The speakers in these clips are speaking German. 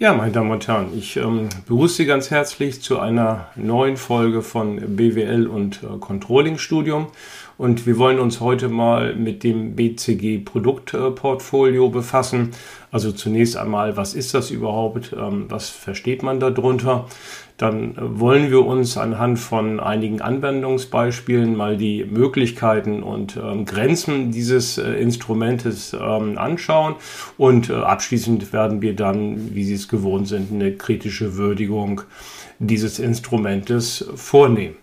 Ja, meine Damen und Herren, ich ähm, begrüße Sie ganz herzlich zu einer neuen Folge von BWL und äh, Controlling Studium. Und wir wollen uns heute mal mit dem BCG Produktportfolio befassen. Also zunächst einmal, was ist das überhaupt? Ähm, was versteht man darunter? Dann wollen wir uns anhand von einigen Anwendungsbeispielen mal die Möglichkeiten und ähm, Grenzen dieses äh, Instrumentes ähm, anschauen. Und äh, abschließend werden wir dann, wie Sie es gewohnt sind, eine kritische Würdigung dieses Instrumentes vornehmen.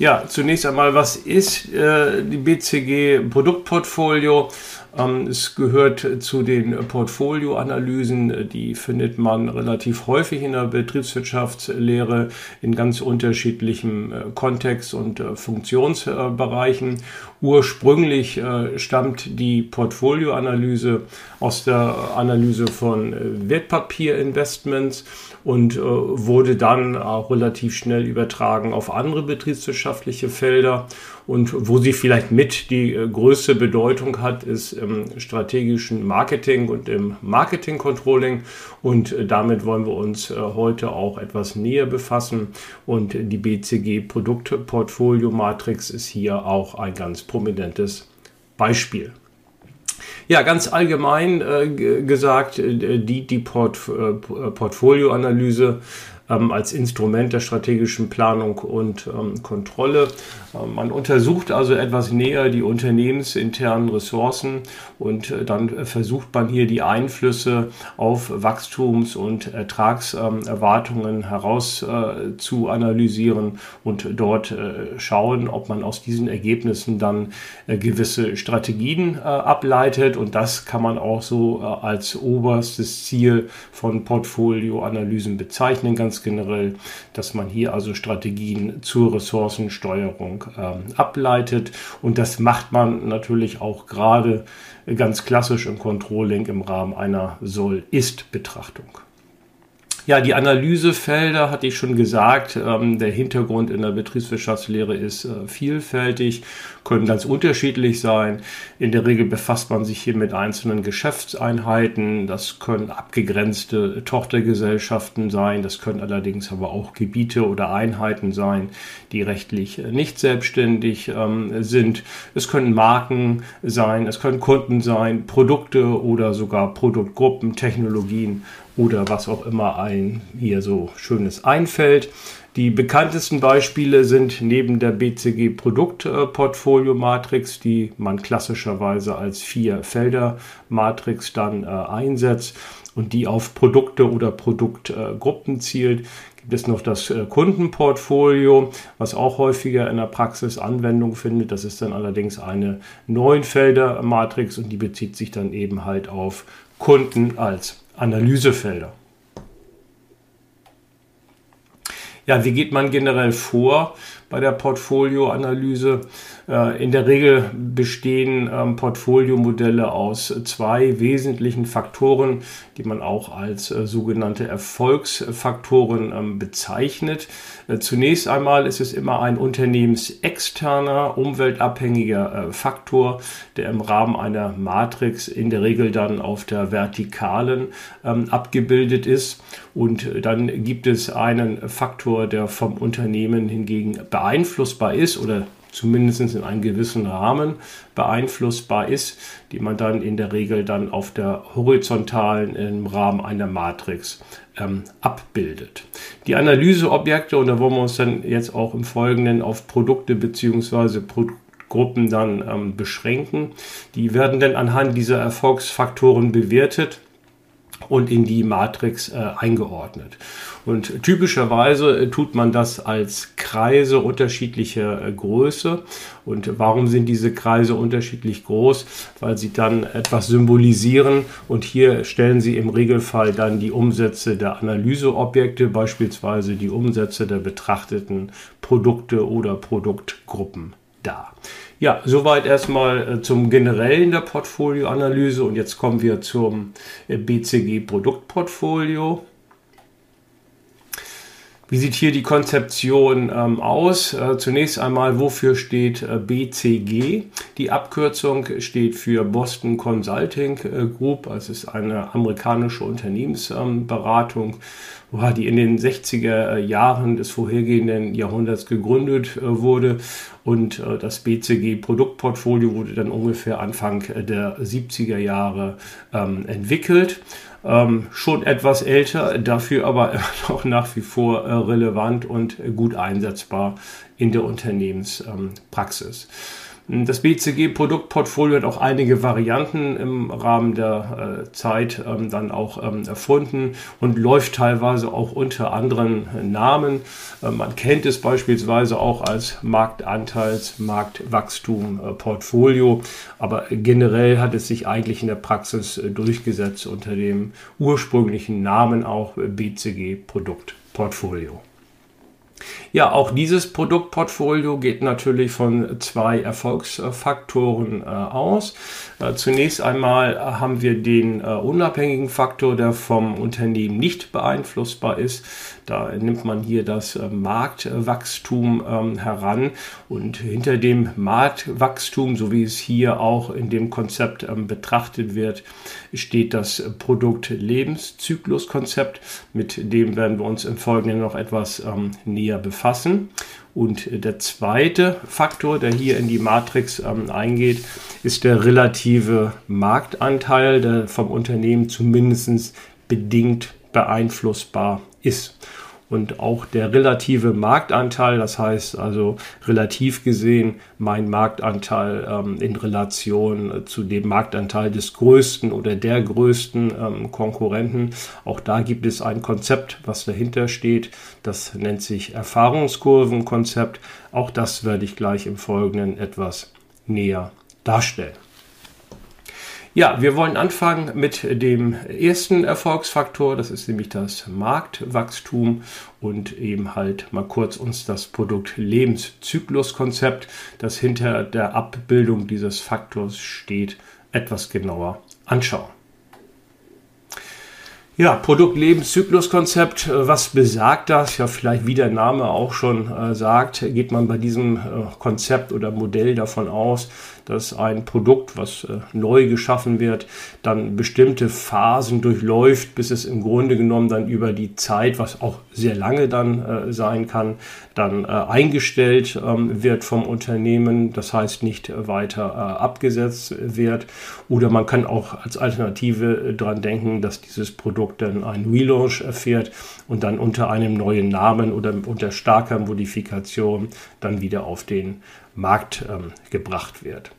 Ja, zunächst einmal, was ist äh, die BCG Produktportfolio? Ähm, es gehört zu den Portfolioanalysen, die findet man relativ häufig in der Betriebswirtschaftslehre in ganz unterschiedlichem äh, Kontext und äh, Funktionsbereichen. Ursprünglich äh, stammt die Portfolioanalyse aus der Analyse von Wertpapierinvestments und wurde dann auch relativ schnell übertragen auf andere betriebswirtschaftliche Felder. Und wo sie vielleicht mit die größte Bedeutung hat, ist im strategischen Marketing und im Marketing Controlling. Und äh, damit wollen wir uns äh, heute auch etwas näher befassen. Und die BCG Produktportfolio Matrix ist hier auch ein ganz prominentes Beispiel. Ja, ganz allgemein äh, gesagt, äh, die, die Port, äh, Portfolioanalyse ähm, als Instrument der strategischen Planung und ähm, Kontrolle. Man untersucht also etwas näher die unternehmensinternen Ressourcen und äh, dann versucht man hier die Einflüsse auf Wachstums- und Ertragserwartungen heraus äh, zu analysieren und dort äh, schauen, ob man aus diesen Ergebnissen dann äh, gewisse Strategien äh, ableitet und das kann man auch so äh, als oberstes Ziel von Portfolioanalysen bezeichnen. Ganz generell, dass man hier also Strategien zur Ressourcensteuerung ähm, ableitet. Und das macht man natürlich auch gerade ganz klassisch im Controlling im Rahmen einer Soll-Ist-Betrachtung. Ja, die Analysefelder hatte ich schon gesagt. Ähm, der Hintergrund in der Betriebswirtschaftslehre ist äh, vielfältig, können ganz unterschiedlich sein. In der Regel befasst man sich hier mit einzelnen Geschäftseinheiten. Das können abgegrenzte Tochtergesellschaften sein. Das können allerdings aber auch Gebiete oder Einheiten sein, die rechtlich nicht selbstständig ähm, sind. Es können Marken sein, es können Kunden sein, Produkte oder sogar Produktgruppen, Technologien oder was auch immer ein hier so schönes einfällt. Die bekanntesten Beispiele sind neben der BCG Produktportfolio Matrix, die man klassischerweise als vier Felder Matrix dann äh, einsetzt und die auf Produkte oder Produktgruppen äh, zielt, gibt es noch das äh, Kundenportfolio, was auch häufiger in der Praxis Anwendung findet. Das ist dann allerdings eine neunfelder Matrix und die bezieht sich dann eben halt auf Kunden als Analysefelder. Ja, wie geht man generell vor bei der Portfolioanalyse? Äh, in der Regel bestehen ähm, Portfoliomodelle aus zwei wesentlichen Faktoren, die man auch als äh, sogenannte Erfolgsfaktoren ähm, bezeichnet. Äh, zunächst einmal ist es immer ein unternehmensexterner, umweltabhängiger Faktor, der im Rahmen einer Matrix in der Regel dann auf der vertikalen ähm, abgebildet ist. Und dann gibt es einen Faktor, der vom Unternehmen hingegen beeinflussbar ist oder zumindest in einem gewissen Rahmen beeinflussbar ist, die man dann in der Regel dann auf der horizontalen im Rahmen einer Matrix ähm, abbildet. Die Analyseobjekte, und da wollen wir uns dann jetzt auch im Folgenden auf Produkte bzw. Produktgruppen dann ähm, beschränken, die werden dann anhand dieser Erfolgsfaktoren bewertet und in die Matrix äh, eingeordnet. Und typischerweise äh, tut man das als Kreise unterschiedlicher äh, Größe. Und warum sind diese Kreise unterschiedlich groß? Weil sie dann etwas symbolisieren und hier stellen sie im Regelfall dann die Umsätze der Analyseobjekte, beispielsweise die Umsätze der betrachteten Produkte oder Produktgruppen dar. Ja, soweit erstmal äh, zum Generellen der Portfolioanalyse und jetzt kommen wir zum BCG Produktportfolio. Wie sieht hier die Konzeption ähm, aus? Äh, zunächst einmal, wofür steht äh, BCG? Die Abkürzung steht für Boston Consulting äh, Group. Es ist eine amerikanische Unternehmensberatung, ähm, die in den 60er Jahren des vorhergehenden Jahrhunderts gegründet äh, wurde. Und äh, das BCG Produktportfolio wurde dann ungefähr Anfang der 70er Jahre ähm, entwickelt ähm, schon etwas älter, dafür aber auch nach wie vor äh, relevant und gut einsetzbar in der Unternehmenspraxis. Ähm, das BCG-Produktportfolio hat auch einige Varianten im Rahmen der äh, Zeit ähm, dann auch ähm, erfunden und läuft teilweise auch unter anderen Namen. Äh, man kennt es beispielsweise auch als Marktanteils-, Marktwachstum-Portfolio, aber generell hat es sich eigentlich in der Praxis äh, durchgesetzt unter dem ursprünglichen Namen auch BCG-Produktportfolio. Ja, auch dieses Produktportfolio geht natürlich von zwei Erfolgsfaktoren äh, aus. Äh, zunächst einmal haben wir den äh, unabhängigen Faktor, der vom Unternehmen nicht beeinflussbar ist. Da nimmt man hier das äh, Marktwachstum ähm, heran und hinter dem Marktwachstum, so wie es hier auch in dem Konzept ähm, betrachtet wird, steht das Produkt-Lebenszykluskonzept. Mit dem werden wir uns im Folgenden noch etwas ähm, näher befassen. Und der zweite Faktor, der hier in die Matrix ähm, eingeht, ist der relative Marktanteil, der vom Unternehmen zumindest bedingt beeinflussbar ist und auch der relative Marktanteil, das heißt also relativ gesehen mein Marktanteil ähm, in Relation zu dem Marktanteil des größten oder der größten ähm, Konkurrenten. Auch da gibt es ein Konzept, was dahinter steht. Das nennt sich Erfahrungskurvenkonzept. Auch das werde ich gleich im Folgenden etwas näher darstellen. Ja, wir wollen anfangen mit dem ersten Erfolgsfaktor, das ist nämlich das Marktwachstum und eben halt mal kurz uns das Produkt Lebenszykluskonzept, das hinter der Abbildung dieses Faktors steht, etwas genauer anschauen. Ja, Produkt-Lebenszykluskonzept, was besagt das? Ja, vielleicht wie der Name auch schon äh, sagt, geht man bei diesem äh, Konzept oder Modell davon aus, dass ein Produkt, was äh, neu geschaffen wird, dann bestimmte Phasen durchläuft, bis es im Grunde genommen dann über die Zeit, was auch sehr lange dann äh, sein kann, dann äh, eingestellt ähm, wird vom Unternehmen, das heißt nicht weiter abgesetzt wird. Oder man kann auch als Alternative dran denken, dass dieses Produkt dann einen Relaunch erfährt und dann unter einem neuen Namen oder unter starker Modifikation dann wieder auf den Markt ähm, gebracht wird.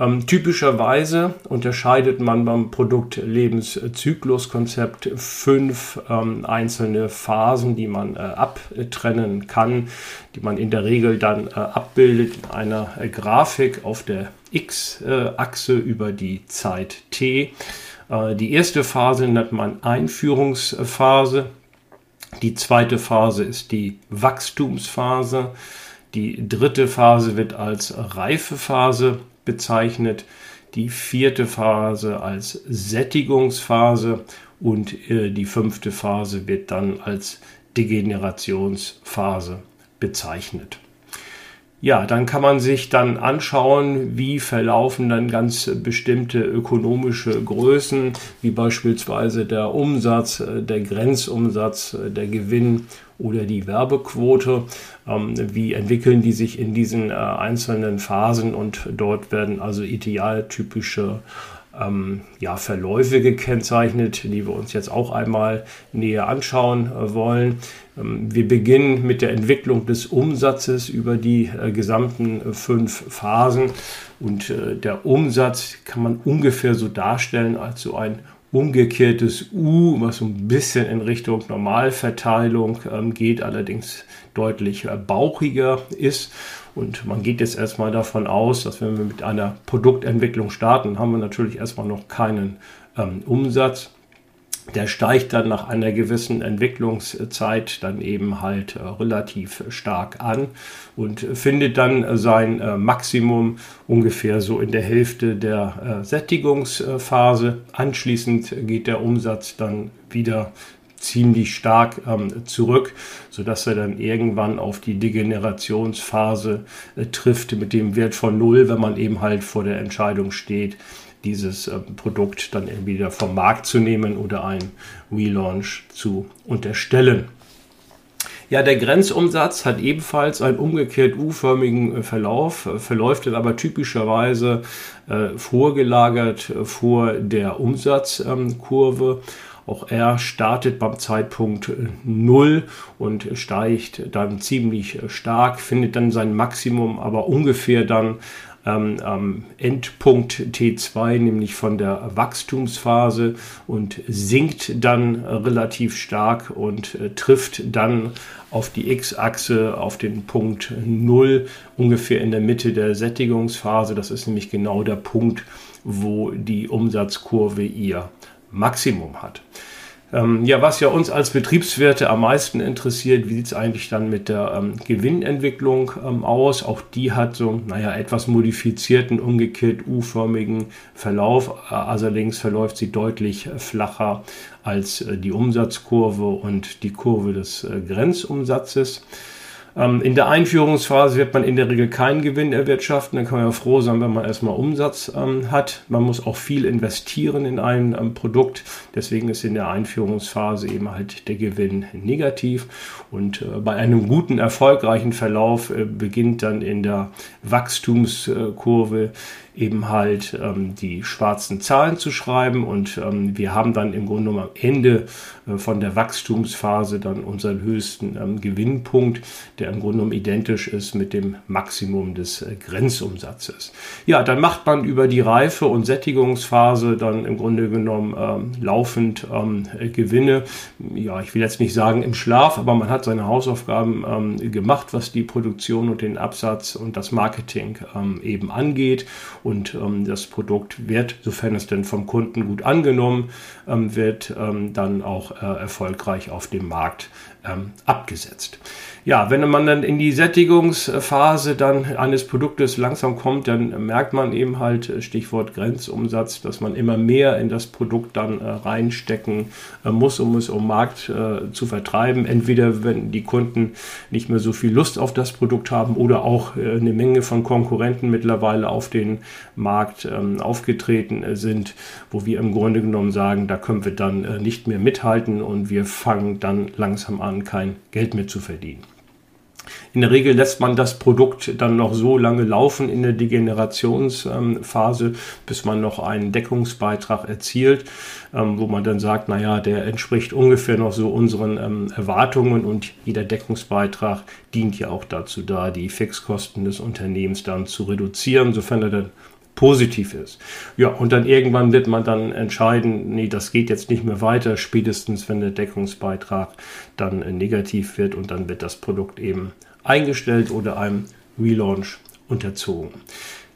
Ähm, typischerweise unterscheidet man beim Produktlebenszyklus-Konzept fünf ähm, einzelne Phasen, die man äh, abtrennen kann, die man in der Regel dann äh, abbildet in einer äh, Grafik auf der X-Achse über die Zeit T. Äh, die erste Phase nennt man Einführungsphase. Die zweite Phase ist die Wachstumsphase. Die dritte Phase wird als Reifephase bezeichnet, die vierte Phase als Sättigungsphase und äh, die fünfte Phase wird dann als Degenerationsphase bezeichnet. Ja, dann kann man sich dann anschauen, wie verlaufen dann ganz bestimmte ökonomische Größen, wie beispielsweise der Umsatz, äh, der Grenzumsatz, äh, der Gewinn oder die Werbequote. Ähm, wie entwickeln die sich in diesen äh, einzelnen Phasen und dort werden also idealtypische ähm, ja, Verläufe gekennzeichnet, die wir uns jetzt auch einmal näher anschauen äh, wollen. Ähm, wir beginnen mit der Entwicklung des Umsatzes über die äh, gesamten fünf Phasen und der Umsatz kann man ungefähr so darstellen als so ein umgekehrtes U, was so ein bisschen in Richtung Normalverteilung ähm, geht, allerdings deutlich äh, bauchiger ist. Und man geht jetzt erstmal davon aus, dass wenn wir mit einer Produktentwicklung starten, haben wir natürlich erstmal noch keinen ähm, Umsatz. Der steigt dann nach einer gewissen Entwicklungszeit dann eben halt äh, relativ stark an und findet dann sein äh, Maximum ungefähr so in der Hälfte der äh, Sättigungsphase. Anschließend geht der Umsatz dann wieder ziemlich stark ähm, zurück, sodass er dann irgendwann auf die Degenerationsphase äh, trifft mit dem Wert von null, wenn man eben halt vor der Entscheidung steht, dieses äh, Produkt dann wieder vom Markt zu nehmen oder ein Relaunch zu unterstellen. Ja, der Grenzumsatz hat ebenfalls einen umgekehrt U-förmigen äh, Verlauf, äh, verläuft dann aber typischerweise äh, vorgelagert vor der Umsatzkurve. Auch er startet beim Zeitpunkt 0 und steigt dann ziemlich stark, findet dann sein Maximum aber ungefähr dann ähm, am Endpunkt T2, nämlich von der Wachstumsphase und sinkt dann relativ stark und äh, trifft dann auf die X-Achse auf den Punkt 0 ungefähr in der Mitte der Sättigungsphase. Das ist nämlich genau der Punkt, wo die Umsatzkurve ihr Maximum hat. Ähm, ja, was ja uns als Betriebswerte am meisten interessiert, wie sieht es eigentlich dann mit der ähm, Gewinnentwicklung ähm, aus? Auch die hat so, naja, etwas modifizierten, umgekehrt U-förmigen Verlauf. Äh, allerdings verläuft sie deutlich flacher als äh, die Umsatzkurve und die Kurve des äh, Grenzumsatzes. Ähm, in der Einführungsphase wird man in der Regel keinen Gewinn erwirtschaften. Dann kann man ja froh sein, wenn man erstmal Umsatz ähm, hat. Man muss auch viel investieren in ein ähm, Produkt. Deswegen ist in der Einführungsphase eben halt der Gewinn negativ. Und äh, bei einem guten, erfolgreichen Verlauf äh, beginnt dann in der Wachstumskurve eben halt ähm, die schwarzen Zahlen zu schreiben und ähm, wir haben dann im Grunde genommen am Ende äh, von der Wachstumsphase dann unseren höchsten ähm, Gewinnpunkt, der im Grunde genommen identisch ist mit dem Maximum des äh, Grenzumsatzes. Ja, dann macht man über die Reife- und Sättigungsphase dann im Grunde genommen ähm, laufend ähm, Gewinne. Ja, ich will jetzt nicht sagen im Schlaf, aber man hat seine Hausaufgaben ähm, gemacht, was die Produktion und den Absatz und das Marketing eben angeht und ähm, das Produkt wird, sofern es denn vom Kunden gut angenommen ähm, wird, ähm, dann auch äh, erfolgreich auf dem Markt ähm, abgesetzt. Ja, wenn man dann in die Sättigungsphase dann eines Produktes langsam kommt, dann merkt man eben halt, äh, Stichwort Grenzumsatz, dass man immer mehr in das Produkt dann äh, reinstecken äh, muss, um es um Markt zu vertreiben. Entweder wenn die Kunden nicht mehr so viel Lust auf das Produkt haben oder auch eine Menge von Konkurrenten mittlerweile auf den Markt ähm, aufgetreten sind, wo wir im Grunde genommen sagen, da können wir dann nicht mehr mithalten und wir fangen dann langsam an, kein Geld mehr zu verdienen. In der Regel lässt man das Produkt dann noch so lange laufen in der Degenerationsphase, bis man noch einen Deckungsbeitrag erzielt, ähm, wo man dann sagt, naja, der entspricht ungefähr noch so unseren ähm, Erwartungen und jeder Deckungsbeitrag dient ja auch dazu da, die Fixkosten des Unternehmens dann zu reduzieren, sofern er dann positiv ist. Ja, und dann irgendwann wird man dann entscheiden, nee, das geht jetzt nicht mehr weiter, spätestens wenn der Deckungsbeitrag dann negativ wird und dann wird das Produkt eben eingestellt oder einem Relaunch unterzogen.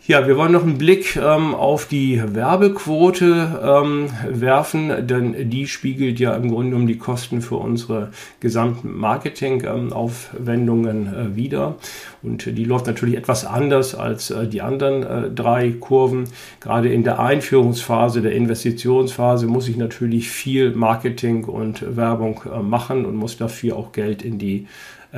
Ja, wir wollen noch einen Blick ähm, auf die Werbequote ähm, werfen, denn die spiegelt ja im Grunde um die Kosten für unsere gesamten Marketingaufwendungen ähm, äh, wieder. Und die läuft natürlich etwas anders als äh, die anderen äh, drei Kurven. Gerade in der Einführungsphase, der Investitionsphase muss ich natürlich viel Marketing und Werbung äh, machen und muss dafür auch Geld in die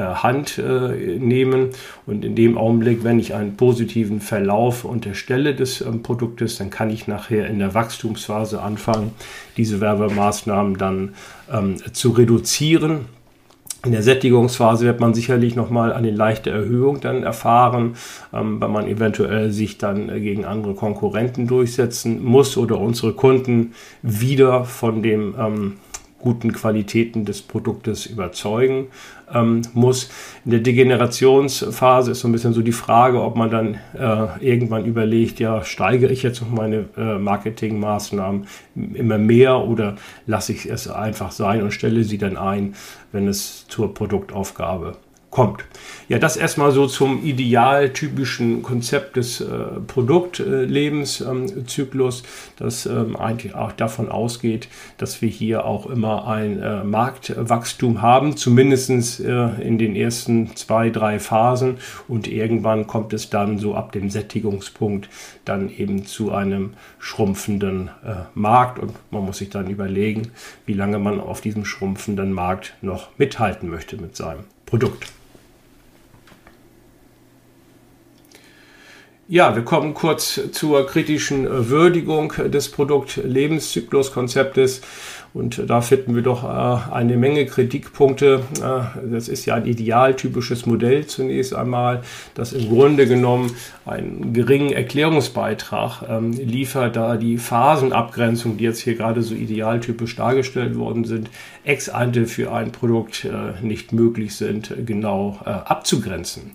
Hand äh, nehmen. Und in dem Augenblick, wenn ich einen positiven Verlauf unterstelle des ähm, Produktes, dann kann ich nachher in der Wachstumsphase anfangen, diese Werbemaßnahmen dann ähm, zu reduzieren. In der Sättigungsphase wird man sicherlich nochmal eine leichte Erhöhung dann erfahren, ähm, weil man eventuell sich dann äh, gegen andere Konkurrenten durchsetzen muss oder unsere Kunden wieder von dem ähm, guten Qualitäten des Produktes überzeugen ähm, muss. In der Degenerationsphase ist so ein bisschen so die Frage, ob man dann äh, irgendwann überlegt, ja, steigere ich jetzt noch meine äh, Marketingmaßnahmen immer mehr oder lasse ich es einfach sein und stelle sie dann ein, wenn es zur Produktaufgabe kommt. Ja, das erstmal so zum idealtypischen Konzept des äh, Produktlebenszyklus, das ähm, eigentlich auch davon ausgeht, dass wir hier auch immer ein äh, Marktwachstum haben, zumindest äh, in den ersten zwei, drei Phasen und irgendwann kommt es dann so ab dem Sättigungspunkt dann eben zu einem schrumpfenden äh, Markt und man muss sich dann überlegen, wie lange man auf diesem schrumpfenden Markt noch mithalten möchte mit seinem Produkt. Ja, wir kommen kurz zur kritischen äh, Würdigung des Produktlebenszyklus-Konzeptes. Und da finden wir doch äh, eine Menge Kritikpunkte. Äh, das ist ja ein idealtypisches Modell zunächst einmal, das im Grunde genommen einen geringen Erklärungsbeitrag ähm, liefert, da die Phasenabgrenzung, die jetzt hier gerade so idealtypisch dargestellt worden sind, ex ante für ein Produkt nicht möglich sind, genau abzugrenzen.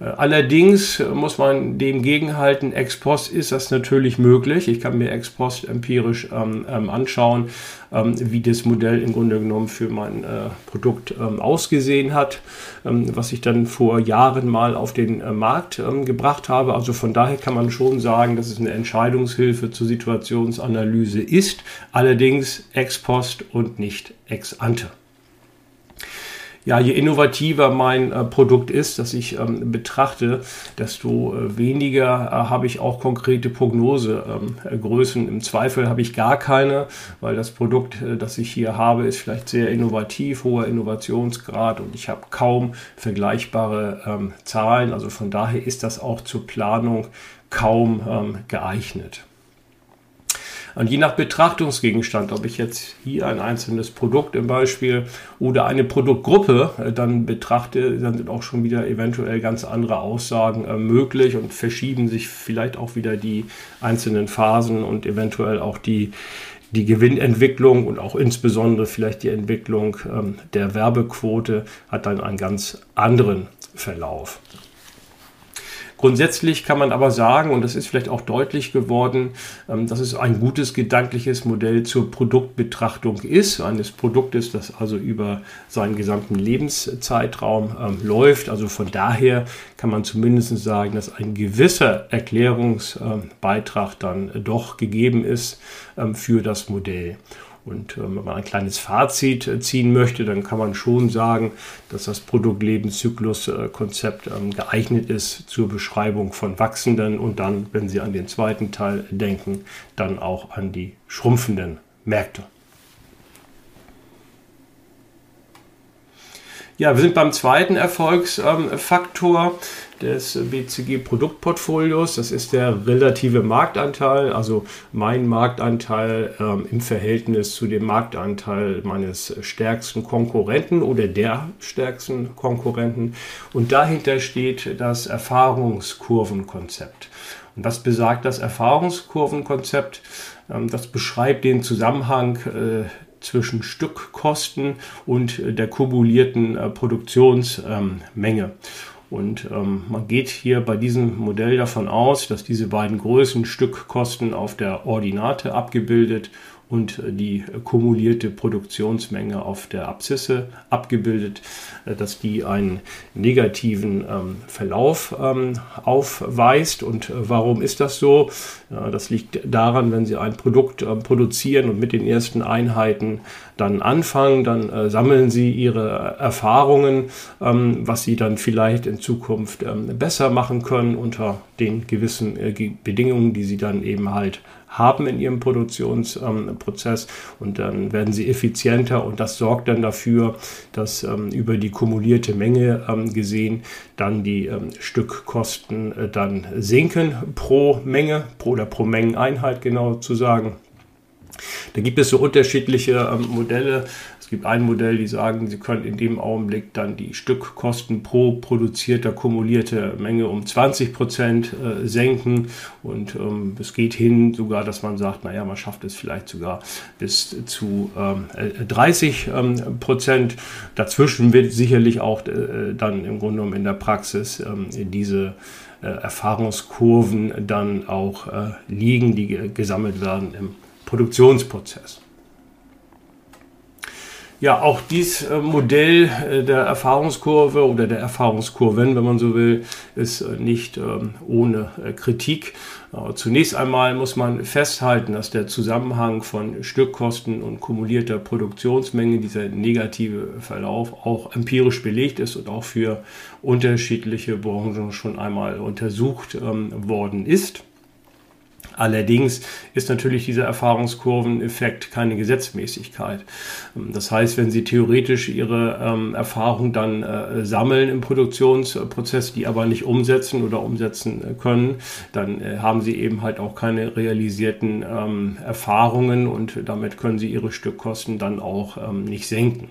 Äh, allerdings muss man dem gegenhalten, ex post ist das natürlich möglich. Ich kann mir ex post empirisch ähm, ähm, anschauen, ähm, wie das Modell im Grunde genommen für mein äh, Produkt ähm, ausgesehen hat, ähm, was ich dann vor Jahren mal auf den äh, Markt ähm, gebracht habe. Also von daher kann man schon sagen, dass es eine Entscheidungshilfe zur Situationsanalyse ist, allerdings ex post und nicht ex ante ja, je innovativer mein äh, Produkt ist, das ich ähm, betrachte, desto äh, weniger äh, habe ich auch konkrete Prognosegrößen. Ähm, Im Zweifel habe ich gar keine, weil das Produkt, äh, das ich hier habe, ist vielleicht sehr innovativ, hoher Innovationsgrad und ich habe kaum vergleichbare ähm, Zahlen. Also von daher ist das auch zur Planung kaum ähm, geeignet. Und je nach Betrachtungsgegenstand, ob ich jetzt hier ein einzelnes Produkt im Beispiel oder eine Produktgruppe äh, dann betrachte, dann sind auch schon wieder eventuell ganz andere Aussagen äh, möglich und verschieben sich vielleicht auch wieder die einzelnen Phasen und eventuell auch die die Gewinnentwicklung und auch insbesondere vielleicht die Entwicklung ähm, der Werbequote hat dann einen ganz anderen Verlauf. Grundsätzlich kann man aber sagen, und das ist vielleicht auch deutlich geworden, ähm, dass es ein gutes gedankliches Modell zur Produktbetrachtung ist, eines Produktes, das also über seinen gesamten Lebenszeitraum ähm, läuft. Also von daher kann man zumindest sagen, dass ein gewisser Erklärungsbeitrag dann doch gegeben ist ähm, für das Modell. Und äh, wenn man ein kleines Fazit äh, ziehen möchte, dann kann man schon sagen, dass das Produktlebenszyklus-Konzept ähm, geeignet ist zur Beschreibung von wachsenden und dann, wenn Sie an den zweiten Teil denken, dann auch an die schrumpfenden Märkte. Ja, wir sind beim zweiten Erfolgsfaktor des BCG-Produktportfolios. Das ist der relative Marktanteil, also mein Marktanteil ähm, im Verhältnis zu dem Marktanteil meines stärksten Konkurrenten oder der stärksten Konkurrenten. Und dahinter steht das Erfahrungskurvenkonzept. Und was besagt das Erfahrungskurvenkonzept? Ähm, das beschreibt den Zusammenhang äh, zwischen Stückkosten und äh, der kumulierten äh, Produktionsmenge. Und ähm, man geht hier bei diesem Modell davon aus, dass diese beiden Größen Stückkosten auf der Ordinate abgebildet und die kumulierte Produktionsmenge auf der Abszisse abgebildet, äh, dass die einen negativen ähm, Verlauf ähm, aufweist. Und äh, warum ist das so? das liegt daran, wenn Sie ein Produkt äh, produzieren und mit den ersten Einheiten dann anfangen, dann äh, sammeln Sie Ihre Erfahrungen, ähm, was Sie dann vielleicht in Zukunft besser machen können unter den gewissen äh, Bedingungen, die Sie dann eben halt haben in ihrem Produktionsprozess und dann werden sie effizienter und das sorgt dann dafür, dass ähm, über die kumulierte Menge ähm, gesehen dann die ähm, Stückkosten äh, dann sinken pro Menge pro oder pro Mengeneinheit genau zu sagen. Da gibt es so unterschiedliche ähm, Modelle. Es gibt ein Modell, die sagen, sie können in dem Augenblick dann die Stückkosten pro produzierter kumulierte Menge um 20 Prozent äh, senken. Und ähm, es geht hin sogar, dass man sagt, naja, man schafft es vielleicht sogar bis zu ähm, 30 äh, ähm, Prozent. Dazwischen wird sicherlich auch äh, dann im Grunde genommen in der Praxis ähm, diese äh, Erfahrungskurven dann auch äh, liegen, die gesammelt werden im Produktionsprozess. Ja, auch dieses äh, Modell äh, der Erfahrungskurve oder der Erfahrungskurven, wenn man so will, ist äh, nicht ähm, ohne Kritik. Zunächst einmal muss man festhalten, dass der Zusammenhang von Stückkosten und kumulierter Produktionsmenge, dieser negative Verlauf, auch empirisch belegt ist und auch für unterschiedliche Branchen schon einmal untersucht ähm, worden ist. Allerdings ist natürlich dieser Erfahrungskurveneffekt keine Gesetzmäßigkeit. Das heißt, wenn Sie theoretisch Ihre ähm, Erfahrung dann äh, sammeln im Produktionsprozess, die aber nicht umsetzen oder umsetzen äh, können, dann äh, haben Sie eben halt auch keine realisierten ähm, Erfahrungen und damit können Sie Ihre Stückkosten dann auch ähm, nicht senken.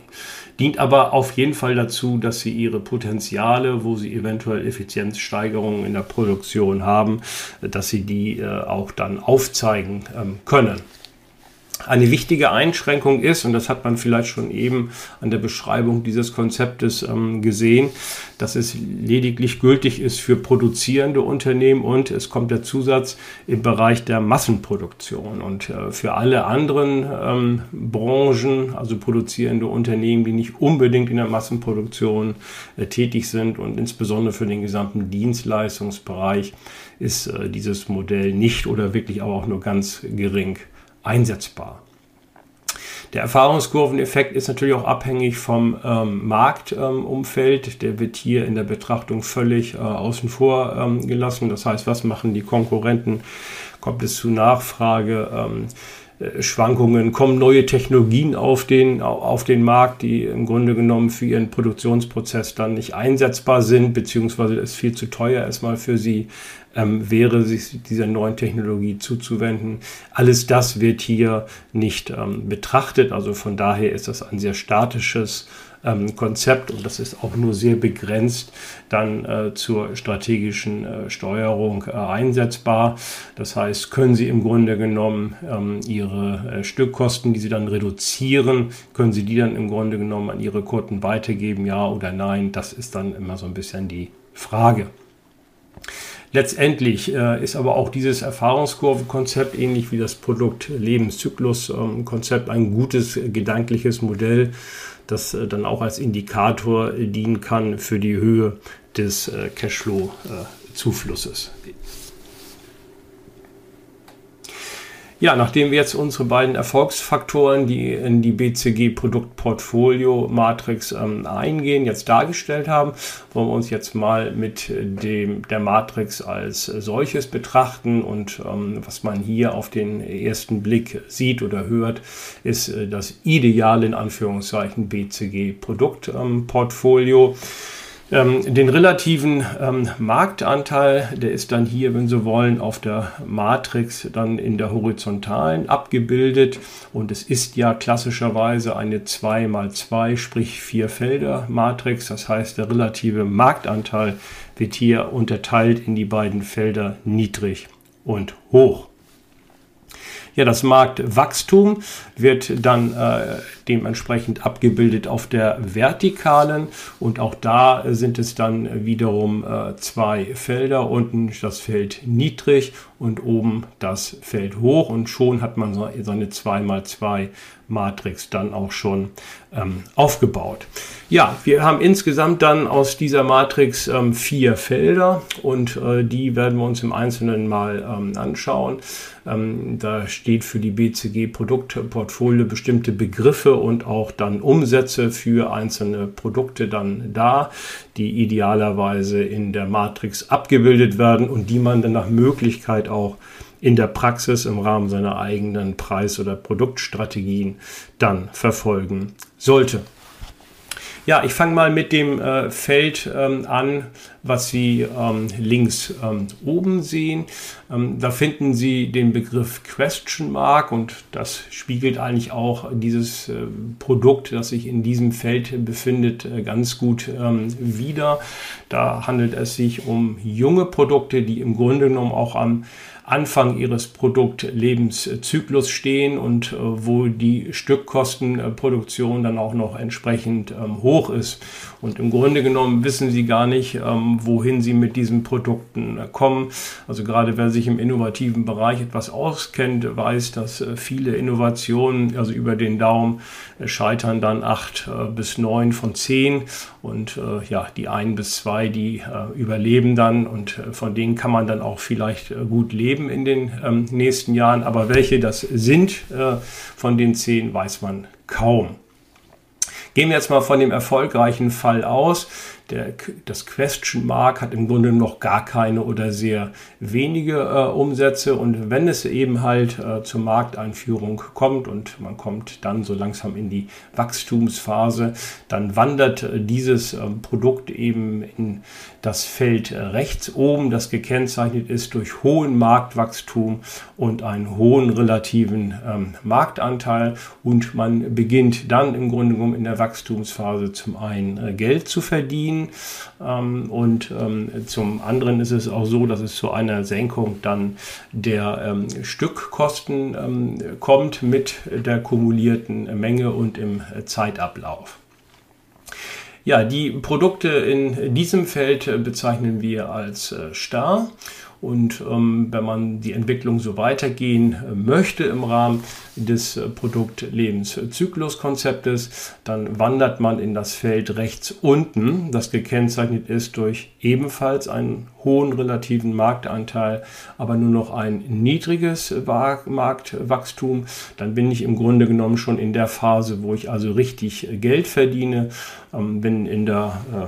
Dient aber auf jeden Fall dazu, dass Sie Ihre Potenziale, wo Sie eventuell Effizienzsteigerungen in der Produktion haben, dass Sie die äh, auch dann aufzeigen ähm, können. Eine wichtige Einschränkung ist, und das hat man vielleicht schon eben an der Beschreibung dieses Konzeptes ähm, gesehen, dass es lediglich gültig ist für produzierende Unternehmen und es kommt der Zusatz im Bereich der Massenproduktion. Und äh, für alle anderen ähm, Branchen, also produzierende Unternehmen, die nicht unbedingt in der Massenproduktion äh, tätig sind und insbesondere für den gesamten Dienstleistungsbereich, ist äh, dieses Modell nicht oder wirklich auch nur ganz gering einsetzbar. Der Erfahrungskurveneffekt ist natürlich auch abhängig vom ähm, Marktumfeld. Ähm, der wird hier in der Betrachtung völlig äh, außen vor ähm, gelassen. Das heißt, was machen die Konkurrenten? Kommt es zu Nachfrage? Ähm, äh, Schwankungen, kommen neue Technologien auf den, auf den Markt, die im Grunde genommen für ihren Produktionsprozess dann nicht einsetzbar sind, beziehungsweise es viel zu teuer erstmal für sie ähm, wäre, sich dieser neuen Technologie zuzuwenden. Alles das wird hier nicht ähm, betrachtet. Also von daher ist das ein sehr statisches ähm, Konzept und das ist auch nur sehr begrenzt dann äh, zur strategischen äh, Steuerung äh, einsetzbar. Das heißt, können Sie im Grunde genommen ähm, Ihre äh, Stückkosten, die Sie dann reduzieren, können Sie die dann im Grunde genommen an Ihre Kunden weitergeben, ja oder nein? Das ist dann immer so ein bisschen die Frage. Letztendlich äh, ist aber auch dieses Erfahrungskurvenkonzept ähnlich wie das Produkt-Lebenszyklus-Konzept ein gutes gedankliches Modell, das äh, dann auch als Indikator dienen kann für die Höhe des äh, Cashflow-Zuflusses. Ja, nachdem wir jetzt unsere beiden Erfolgsfaktoren, die in die BCG Produktportfolio Matrix ähm, eingehen, jetzt dargestellt haben, wollen wir uns jetzt mal mit dem, der Matrix als solches betrachten. Und ähm, was man hier auf den ersten Blick sieht oder hört, ist äh, das ideale in Anführungszeichen BCG Produktportfolio. Ähm, ähm, den relativen ähm, Marktanteil, der ist dann hier, wenn Sie wollen, auf der Matrix dann in der horizontalen abgebildet. Und es ist ja klassischerweise eine 2x2, sprich 4 Felder Matrix. Das heißt, der relative Marktanteil wird hier unterteilt in die beiden Felder niedrig und hoch. Ja, das Marktwachstum wird dann äh, dementsprechend abgebildet auf der vertikalen und auch da sind es dann wiederum äh, zwei Felder. Unten das Feld niedrig und oben das Feld hoch und schon hat man so, seine 2x2 Matrix dann auch schon ähm, aufgebaut. Ja, wir haben insgesamt dann aus dieser Matrix ähm, vier Felder und äh, die werden wir uns im Einzelnen mal ähm, anschauen. Ähm, da steht für die BCG Produktportfolio bestimmte Begriffe und auch dann Umsätze für einzelne Produkte dann da, die idealerweise in der Matrix abgebildet werden und die man dann nach Möglichkeit auch in der Praxis im Rahmen seiner eigenen Preis- oder Produktstrategien dann verfolgen sollte. Ja, ich fange mal mit dem äh, Feld ähm, an, was Sie ähm, links ähm, oben sehen. Ähm, da finden Sie den Begriff Question Mark und das spiegelt eigentlich auch dieses äh, Produkt, das sich in diesem Feld befindet, äh, ganz gut ähm, wider. Da handelt es sich um junge Produkte, die im Grunde genommen auch am Anfang ihres Produktlebenszyklus stehen und äh, wo die Stückkostenproduktion dann auch noch entsprechend ähm, hoch ist. Und im Grunde genommen wissen sie gar nicht, ähm, wohin sie mit diesen Produkten kommen. Also gerade wer sich im innovativen Bereich etwas auskennt, weiß, dass viele Innovationen, also über den Daumen, scheitern dann acht bis neun von zehn und ja, die ein bis zwei, die überleben dann und von denen kann man dann auch vielleicht gut leben in den ähm, nächsten Jahren. Aber welche das sind von den zehn, weiß man kaum. Gehen wir jetzt mal von dem erfolgreichen Fall aus. Der, das Question Mark hat im Grunde noch gar keine oder sehr wenige äh, Umsätze. Und wenn es eben halt äh, zur Markteinführung kommt und man kommt dann so langsam in die Wachstumsphase, dann wandert äh, dieses ähm, Produkt eben in das Feld rechts oben, das gekennzeichnet ist durch hohen Marktwachstum und einen hohen relativen ähm, Marktanteil und man beginnt dann im Grunde genommen in der Wachstumsphase zum einen äh, Geld zu verdienen ähm, und ähm, zum anderen ist es auch so, dass es zu einer Senkung dann der ähm, Stückkosten ähm, kommt mit der kumulierten Menge und im Zeitablauf. Ja, die Produkte in diesem Feld bezeichnen wir als äh, starr. Und ähm, wenn man die Entwicklung so weitergehen äh, möchte im Rahmen des äh, Produktlebenszykluskonzeptes, dann wandert man in das Feld rechts unten, das gekennzeichnet ist durch ebenfalls einen hohen relativen Marktanteil, aber nur noch ein niedriges Marktwachstum. Dann bin ich im Grunde genommen schon in der Phase, wo ich also richtig Geld verdiene, ähm, bin in der äh,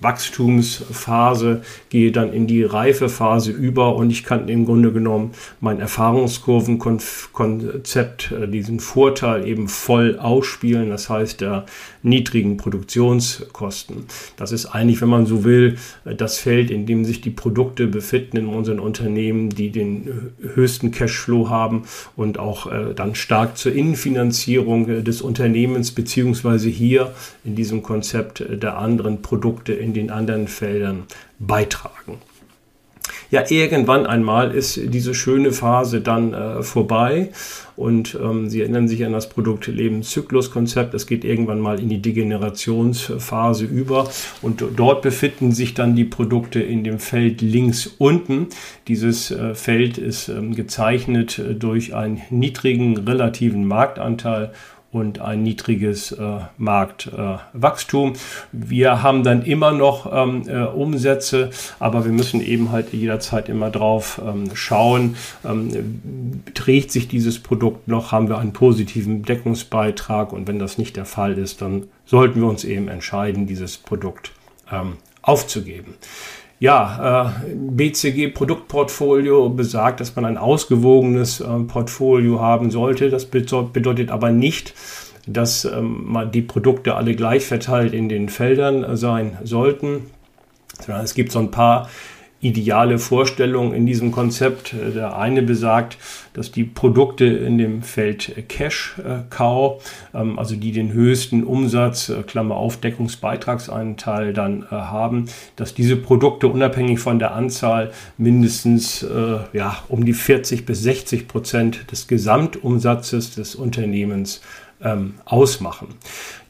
Wachstumsphase, gehe dann in die Reifephase über und ich kann im Grunde genommen mein Erfahrungskurvenkonzept, äh, diesen Vorteil eben voll ausspielen, das heißt der niedrigen Produktionskosten. Das ist eigentlich, wenn man so will, äh, das Feld, in dem sich die Produkte befinden in unseren Unternehmen, die den äh, höchsten Cashflow haben und auch dann stark zur Innenfinanzierung des Unternehmens beziehungsweise hier in diesem Konzept der anderen Produkte in in den anderen Feldern beitragen. Ja, irgendwann einmal ist diese schöne Phase dann äh, vorbei und ähm, Sie erinnern sich an das Produkt Lebenszykluskonzept. Es geht irgendwann mal in die Degenerationsphase über und dort befinden sich dann die Produkte in dem Feld links unten. Dieses äh, Feld ist ähm, gezeichnet äh, durch einen niedrigen relativen Marktanteil und ein niedriges äh, Marktwachstum. Äh, wir haben dann immer noch ähm, äh, Umsätze, aber wir müssen eben halt jederzeit immer drauf ähm, schauen, ähm, trägt sich dieses Produkt noch, haben wir einen positiven Deckungsbeitrag und wenn das nicht der Fall ist, dann sollten wir uns eben entscheiden, dieses Produkt ähm, aufzugeben. Ja, äh, BCG Produktportfolio besagt, dass man ein ausgewogenes äh, Portfolio haben sollte. Das bedeutet aber nicht, dass ähm, man die Produkte alle gleich verteilt in den Feldern äh, sein sollten, es gibt so ein paar ideale Vorstellung in diesem Konzept. Der eine besagt, dass die Produkte in dem Feld Cash Cow, ähm, also die den höchsten Umsatz, äh, Klammer auf, Deckungsbeitragsanteil dann äh, haben, dass diese Produkte unabhängig von der Anzahl mindestens äh, ja, um die 40 bis 60 Prozent des Gesamtumsatzes des Unternehmens ähm, ausmachen.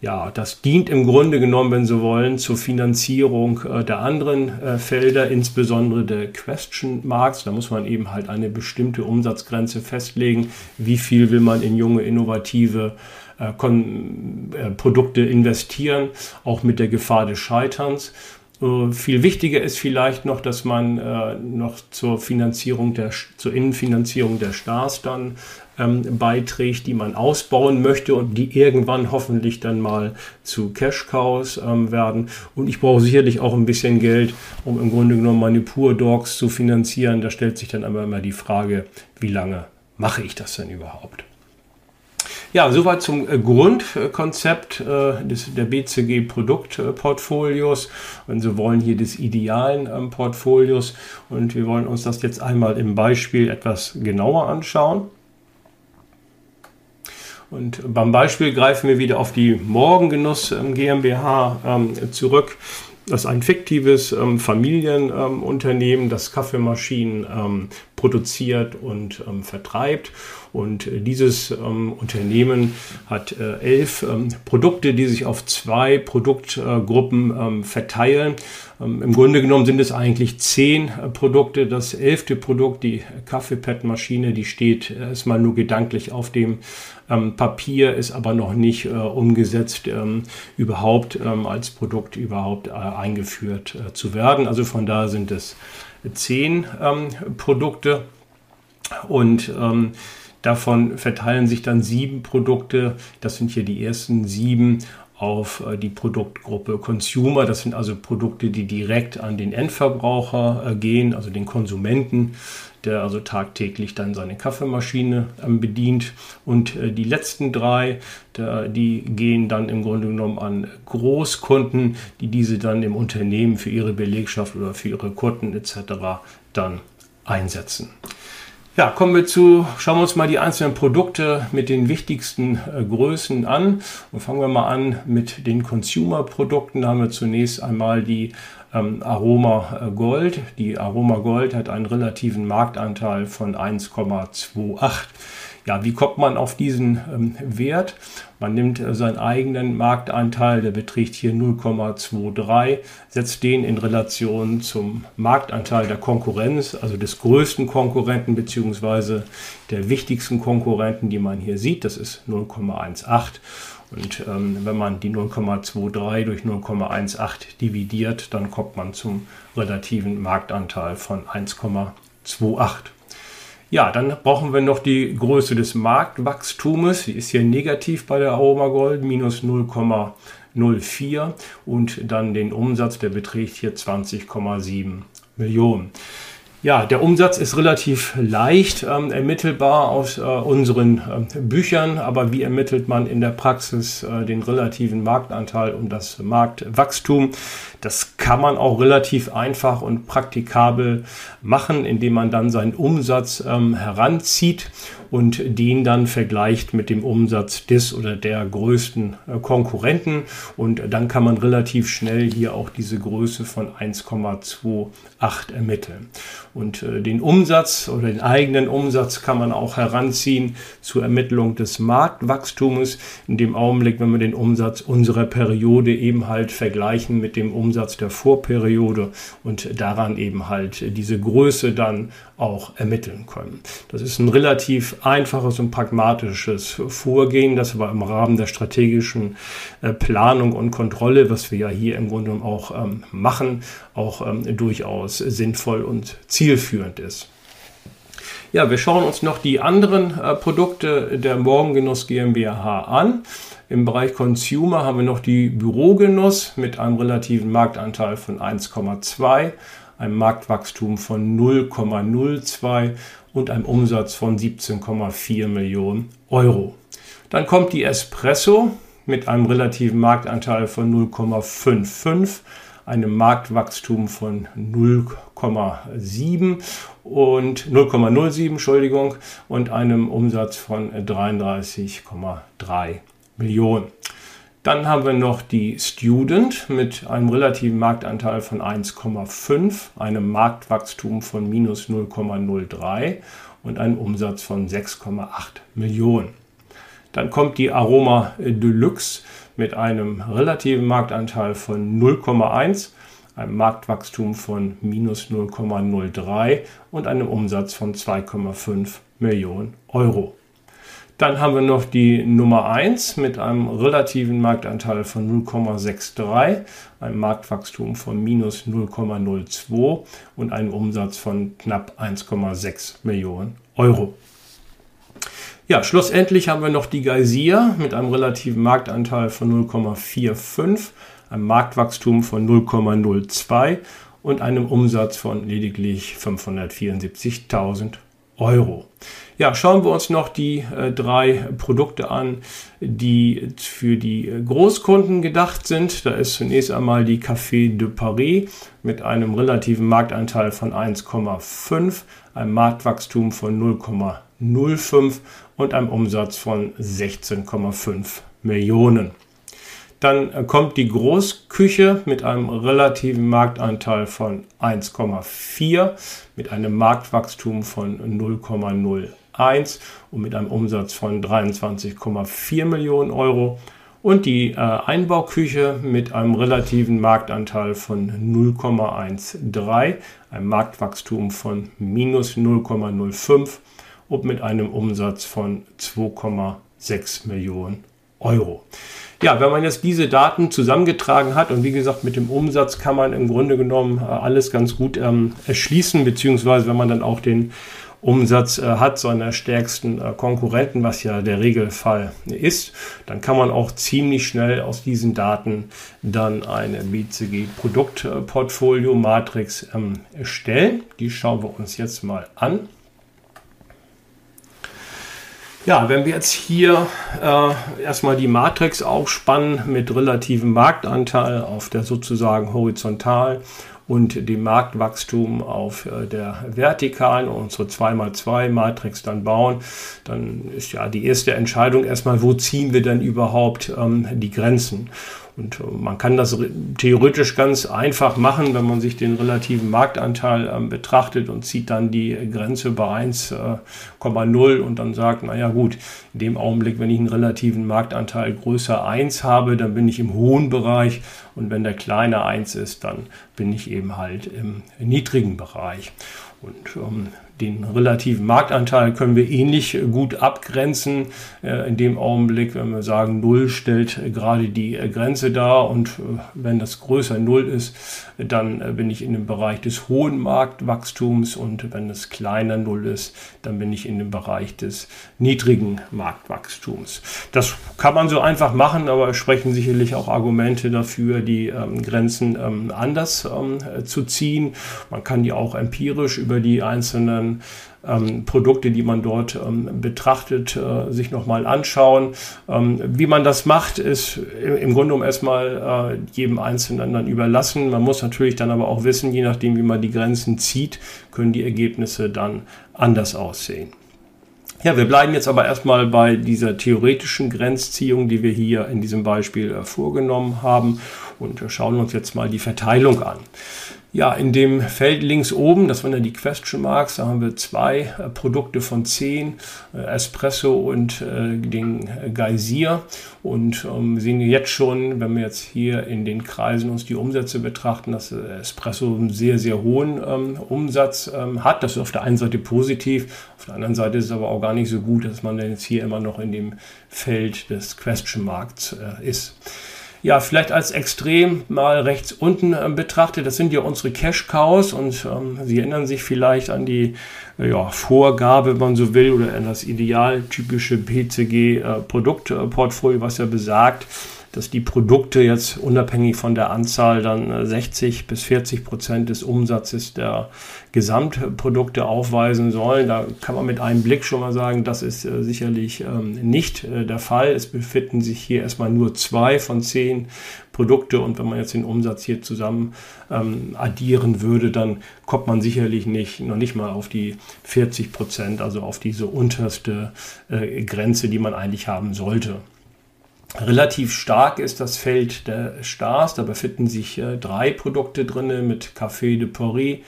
Ja, das dient im Grunde genommen, wenn Sie wollen, zur Finanzierung äh, der anderen äh, Felder, insbesondere der Question Marks. Da muss man eben halt eine bestimmte Umsatzgrenze festlegen. Wie viel will man in junge, innovative äh, äh Produkte investieren, auch mit der Gefahr des Scheiterns. Äh, viel wichtiger ist vielleicht noch, dass man äh, noch zur Finanzierung der, zur Innenfinanzierung der Stars dann ähm, beiträgt, die man ausbauen möchte und die irgendwann hoffentlich dann mal zu Cash Cows ähm, werden. Und ich brauche sicherlich auch ein bisschen Geld, um im Grunde genommen meine Pure Dogs zu finanzieren. Da stellt sich dann aber immer die Frage, wie lange mache ich das denn überhaupt? Ja, soweit zum äh, Grundkonzept äh, des, der BCG Produktportfolios. Wenn Sie wollen, hier des idealen ähm, Portfolios. Und wir wollen uns das jetzt einmal im Beispiel etwas genauer anschauen. Und beim Beispiel greifen wir wieder auf die Morgengenuss ähm, GmbH ähm, zurück. Das ist ein fiktives ähm, Familienunternehmen, das Kaffeemaschinen produziert und vertreibt. Und äh, dieses ähm, Unternehmen hat äh, elf ähm, Produkte, die sich auf zwei Produktgruppen ähm, verteilen. Ähm, Im Grunde genommen sind es eigentlich zehn äh, Produkte. Das elfte Produkt, die Kaffeepad-Maschine, die steht erstmal nur gedanklich auf dem ähm, Papier, ist aber noch nicht äh, umgesetzt, ähm, überhaupt als Produkt überhaupt äh, eingeführt äh, zu werden. Also von da sind es zehn Produkte und ähm, Davon verteilen sich dann sieben Produkte. Das sind hier die ersten sieben auf äh, die Produktgruppe Consumer. Das sind also Produkte, die direkt an den Endverbraucher äh, gehen, also den Konsumenten, der also tagtäglich dann seine Kaffeemaschine ähm, bedient. Und äh, die letzten drei, die gehen dann im Grunde genommen an Großkunden, die diese dann im Unternehmen für ihre Belegschaft oder für ihre Kunden etc. dann einsetzen. Ja, kommen wir zu, schauen wir uns mal die einzelnen Produkte mit den wichtigsten äh, Größen an. Und fangen wir mal an mit den Consumer-Produkten. Da haben wir zunächst einmal die ähm, Aroma äh, Gold. Die Aroma Gold hat einen relativen Marktanteil von 1,28. Ja, wie kommt man auf diesen ähm, Wert? Man nimmt äh, seinen eigenen Marktanteil, der beträgt hier 0,23, setzt den in Relation zum Marktanteil der Konkurrenz, also des größten Konkurrenten bzw. der wichtigsten Konkurrenten, die man hier sieht. Das ist 0,18. Und ähm, wenn man die 0,23 durch 0,18 dividiert, dann kommt man zum relativen Marktanteil von 1,28. Ja, dann brauchen wir noch die Größe des Marktwachstums. Die ist hier negativ bei der Aroma Gold, minus 0,04 und dann den Umsatz, der beträgt hier 20,7 Millionen. Ja, der Umsatz ist relativ leicht ähm, ermittelbar aus äh, unseren äh, Büchern, aber wie ermittelt man in der Praxis äh, den relativen Marktanteil und das Marktwachstum? Das kann man auch relativ einfach und praktikabel machen, indem man dann seinen Umsatz ähm, heranzieht und den dann vergleicht mit dem Umsatz des oder der größten äh, Konkurrenten. Und dann kann man relativ schnell hier auch diese Größe von 1,28 ermitteln. Und äh, den Umsatz oder den eigenen Umsatz kann man auch heranziehen zur Ermittlung des Marktwachstums. In dem Augenblick, wenn wir den Umsatz unserer Periode eben halt vergleichen mit dem Umsatz der Vorperiode und daran eben halt diese Größe dann auch ermitteln können. Das ist ein relativ einfaches und pragmatisches Vorgehen, das aber im Rahmen der strategischen äh, Planung und Kontrolle, was wir ja hier im Grunde auch ähm, machen, auch ähm, durchaus sinnvoll und zielführend ist. Ja, wir schauen uns noch die anderen äh, Produkte der Morgengenuss GmbH an. Im Bereich Consumer haben wir noch die Bürogenuss mit einem relativen Marktanteil von 1,2 einem Marktwachstum von 0,02 und einem Umsatz von 17,4 Millionen Euro. Dann kommt die Espresso mit einem relativen Marktanteil von 0,55, einem Marktwachstum von 0,7 und 0,07, Entschuldigung, und einem Umsatz von 33,3 Millionen. Dann haben wir noch die Student mit einem relativen Marktanteil von 1,5, einem Marktwachstum von minus 0,03 und einem Umsatz von 6,8 Millionen. Dann kommt die Aroma Deluxe mit einem relativen Marktanteil von 0,1, einem Marktwachstum von minus 0,03 und einem Umsatz von 2,5 Millionen Euro. Dann haben wir noch die Nummer 1 mit einem relativen Marktanteil von 0,63, einem Marktwachstum von minus 0,02 und einem Umsatz von knapp 1,6 Millionen Euro. Ja, schlussendlich haben wir noch die Geysir mit einem relativen Marktanteil von 0,45, einem Marktwachstum von 0,02 und einem Umsatz von lediglich 574.000 Euro. Ja, schauen wir uns noch die äh, drei Produkte an, die für die Großkunden gedacht sind. Da ist zunächst einmal die Café de Paris mit einem relativen Marktanteil von 1,5, einem Marktwachstum von 0,05 und einem Umsatz von 16,5 Millionen. Dann kommt die Großküche mit einem relativen Marktanteil von 1,4, mit einem Marktwachstum von 0,01 und mit einem Umsatz von 23,4 Millionen Euro. Und die äh, Einbauküche mit einem relativen Marktanteil von 0,13, einem Marktwachstum von minus 0,05 und mit einem Umsatz von 2,6 Millionen Euro. Ja, wenn man jetzt diese Daten zusammengetragen hat und wie gesagt mit dem Umsatz kann man im Grunde genommen äh, alles ganz gut ähm, erschließen, beziehungsweise wenn man dann auch den Umsatz äh, hat seiner stärksten äh, Konkurrenten, was ja der Regelfall ist, dann kann man auch ziemlich schnell aus diesen Daten dann eine BCG Produktportfolio Matrix ähm, erstellen. Die schauen wir uns jetzt mal an. Ja, wenn wir jetzt hier äh, erstmal die Matrix aufspannen mit relativem Marktanteil auf der sozusagen horizontal und dem Marktwachstum auf äh, der vertikalen und unsere 2x2 Matrix dann bauen, dann ist ja die erste Entscheidung erstmal, wo ziehen wir denn überhaupt ähm, die Grenzen? Und äh, man kann das theoretisch ganz einfach machen, wenn man sich den relativen Marktanteil ähm, betrachtet und zieht dann die Grenze bei 1,0 äh, und dann sagt, naja gut, in dem Augenblick, wenn ich einen relativen Marktanteil größer 1 habe, dann bin ich im hohen Bereich und wenn der kleine 1 ist, dann bin ich eben halt im niedrigen Bereich. Und ähm, den relativen Marktanteil können wir ähnlich gut abgrenzen. Äh, in dem Augenblick, wenn wir sagen, 0 stellt gerade die äh, Grenze dar und äh, wenn das größer 0 ist, dann bin ich in dem Bereich des hohen Marktwachstums und wenn es kleiner 0 ist, dann bin ich in dem Bereich des niedrigen Marktwachstums. Das kann man so einfach machen, aber es sprechen sicherlich auch Argumente dafür, die ähm, Grenzen ähm, anders ähm, zu ziehen. Man kann die auch empirisch über die einzelnen ähm, Produkte, die man dort ähm, betrachtet, äh, sich nochmal anschauen. Ähm, wie man das macht, ist im Grunde genommen erstmal äh, jedem Einzelnen dann überlassen. Man muss natürlich dann aber auch wissen, je nachdem, wie man die Grenzen zieht, können die Ergebnisse dann anders aussehen. Ja, wir bleiben jetzt aber erstmal bei dieser theoretischen Grenzziehung, die wir hier in diesem Beispiel äh, vorgenommen haben und schauen uns jetzt mal die Verteilung an. Ja, in dem Feld links oben, das waren ja die Question Marks, da haben wir zwei äh, Produkte von zehn, äh, Espresso und äh, den Geysir. Und ähm, sehen jetzt schon, wenn wir jetzt hier in den Kreisen uns die Umsätze betrachten, dass Espresso einen sehr, sehr hohen ähm, Umsatz ähm, hat. Das ist auf der einen Seite positiv, auf der anderen Seite ist es aber auch gar nicht so gut, dass man jetzt hier immer noch in dem Feld des Question Marks äh, ist ja, vielleicht als Extrem mal rechts unten äh, betrachtet. Das sind ja unsere Cash Cows und ähm, Sie erinnern sich vielleicht an die äh, ja, Vorgabe, wenn man so will, oder an das idealtypische PCG-Produktportfolio, äh, was ja besagt, dass die Produkte jetzt unabhängig von der Anzahl dann 60 äh, bis 40 Prozent des Umsatzes der Gesamtprodukte aufweisen sollen. Da kann man mit einem Blick schon mal sagen, das ist äh, sicherlich ähm, nicht äh, der Fall. Es befinden sich hier erstmal nur zwei von zehn Produkte und wenn man jetzt den Umsatz hier zusammen ähm, addieren würde, dann kommt man sicherlich nicht, noch nicht mal auf die 40 Prozent, also auf diese unterste Grenze, die man eigentlich haben sollte. Relativ stark ist das Feld der Stars. Da befinden sich äh, drei Produkte drin mit Café de Paris,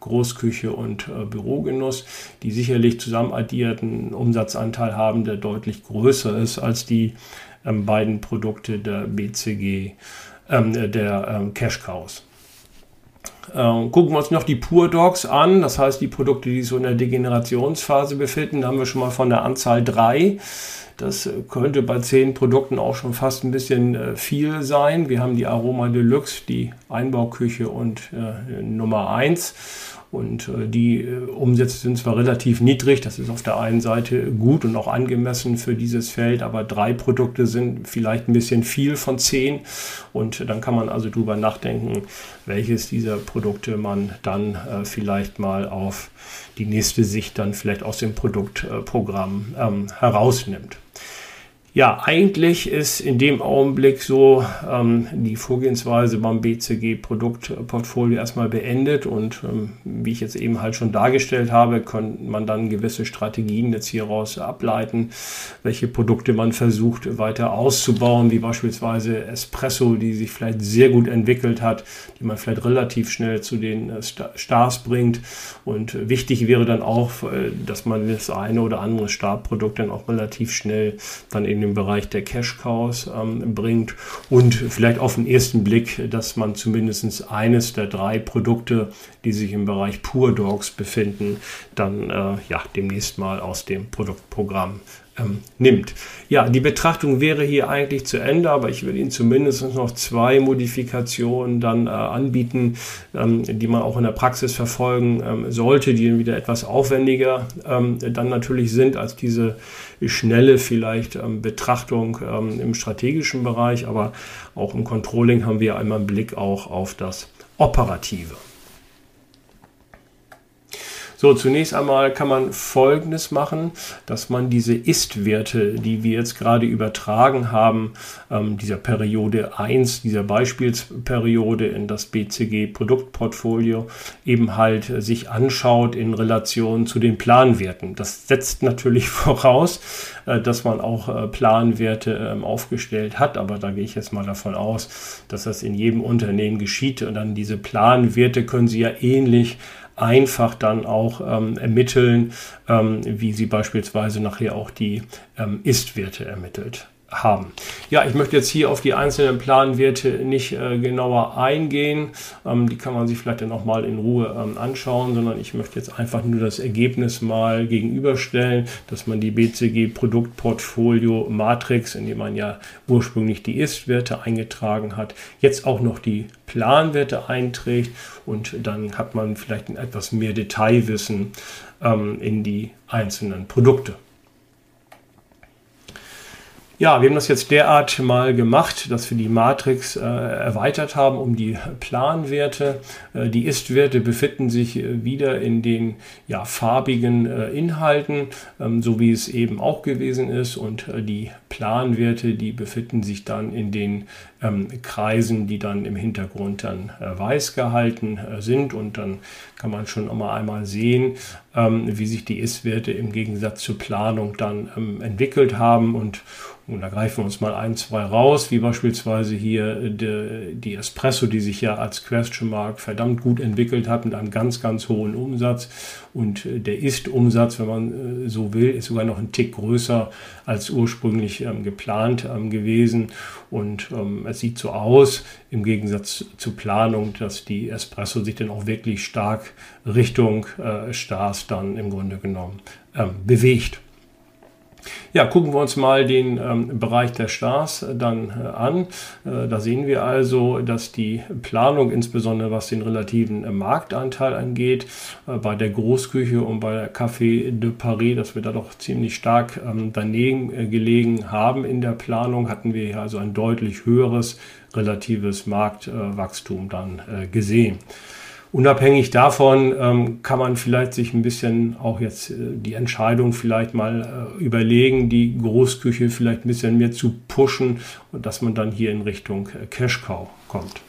Großküche und äh, Bürogenuss, die sicherlich zusammen addierten Umsatzanteil haben, der deutlich größer ist als die ähm, beiden Produkte der BCG, ähm, der ähm, Cash Cows. Ähm, gucken wir uns noch die Pure Dogs an, das heißt die Produkte, die so in der Degenerationsphase befinden. Da haben wir schon mal von der Anzahl drei. Das könnte bei zehn Produkten auch schon fast ein bisschen äh, viel sein. Wir haben die Aroma Deluxe, die Einbauküche und äh, Nummer 1. Und äh, die äh, Umsätze sind zwar relativ niedrig, das ist auf der einen Seite gut und auch angemessen für dieses Feld, aber drei Produkte sind vielleicht ein bisschen viel von zehn. Und dann kann man also drüber nachdenken, welches dieser Produkte man dann äh, vielleicht mal auf die nächste Sicht dann vielleicht aus dem Produktprogramm ähm, herausnimmt. Ja, eigentlich ist in dem Augenblick so ähm, die Vorgehensweise beim BCG-Produktportfolio erstmal beendet und ähm, wie ich jetzt eben halt schon dargestellt habe, kann man dann gewisse Strategien jetzt hieraus ableiten, welche Produkte man versucht weiter auszubauen, wie beispielsweise Espresso, die sich vielleicht sehr gut entwickelt hat, die man vielleicht relativ schnell zu den äh, Stars bringt. Und wichtig wäre dann auch, äh, dass man das eine oder andere Startprodukt dann auch relativ schnell dann in den Bereich der Cash Cows ähm, bringt und vielleicht auf den ersten Blick, dass man zumindest eines der drei Produkte, die sich im Bereich Pure Dogs befinden, dann äh, ja demnächst mal aus dem Produktprogramm ähm, nimmt. Ja, die Betrachtung wäre hier eigentlich zu Ende, aber ich will Ihnen zumindest noch zwei Modifikationen dann äh, anbieten, ähm, die man auch in der Praxis verfolgen ähm, sollte, die wieder etwas aufwendiger ähm, dann natürlich sind als diese schnelle vielleicht ähm, Betrachtung ähm, im strategischen Bereich, aber auch im Controlling haben wir einmal einen Blick auch auf das Operative. So, zunächst einmal kann man Folgendes machen, dass man diese Ist-Werte, die wir jetzt gerade übertragen haben, ähm, dieser Periode 1, dieser Beispielsperiode in das BCG-Produktportfolio, eben halt sich anschaut in Relation zu den Planwerten. Das setzt natürlich voraus, äh, dass man auch äh, Planwerte ähm, aufgestellt hat, aber da gehe ich jetzt mal davon aus, dass das in jedem Unternehmen geschieht und dann diese Planwerte können Sie ja ähnlich einfach dann auch ähm, ermitteln, ähm, wie sie beispielsweise nachher auch die ähm, Ist-Werte ermittelt haben. Ja, ich möchte jetzt hier auf die einzelnen Planwerte nicht äh, genauer eingehen. Ähm, die kann man sich vielleicht dann noch mal in Ruhe ähm, anschauen, sondern ich möchte jetzt einfach nur das Ergebnis mal gegenüberstellen, dass man die BCG Produktportfolio Matrix, in dem man ja ursprünglich die Ist-Werte eingetragen hat, jetzt auch noch die Planwerte einträgt und dann hat man vielleicht ein etwas mehr Detailwissen ähm, in die einzelnen Produkte. Ja, wir haben das jetzt derart mal gemacht, dass wir die Matrix äh, erweitert haben um die Planwerte. Äh, die Ist-Werte befinden sich äh, wieder in den ja, farbigen äh, Inhalten, ähm, so wie es eben auch gewesen ist. Und äh, die Planwerte, die befinden sich dann in den ähm, Kreisen, die dann im Hintergrund dann äh, weiß gehalten sind. Und dann kann man schon mal einmal sehen, ähm, wie sich die Ist-Werte im Gegensatz zur Planung dann ähm, entwickelt haben. Und und da greifen wir uns mal ein, zwei raus, wie beispielsweise hier äh, die, die Espresso, die sich ja als Question Mark verdammt gut entwickelt hat mit einem ganz, ganz hohen Umsatz. Und äh, der Ist-Umsatz, wenn man äh, so will, ist sogar noch ein Tick größer als ursprünglich ähm, geplant ähm, gewesen. Und ähm, es sieht so aus, im Gegensatz zur Planung, dass die Espresso sich dann auch wirklich stark Richtung äh, Stars dann im Grunde genommen ähm, bewegt. Ja, gucken wir uns mal den ähm, Bereich der Stars äh, dann äh, an. Äh, da sehen wir also, dass die Planung, insbesondere was den relativen äh, Marktanteil angeht, äh, bei der Großküche und bei der Café de Paris, dass wir da doch ziemlich stark ähm, daneben gelegen haben in der Planung, hatten wir hier also ein deutlich höheres relatives Marktwachstum dann gesehen. Unabhängig davon ähm, kann man vielleicht sich ein bisschen auch jetzt äh, die Entscheidung vielleicht mal äh, überlegen, die Großküche vielleicht ein bisschen mehr zu pushen und dass man dann hier in Richtung äh, Cash Cow kommt.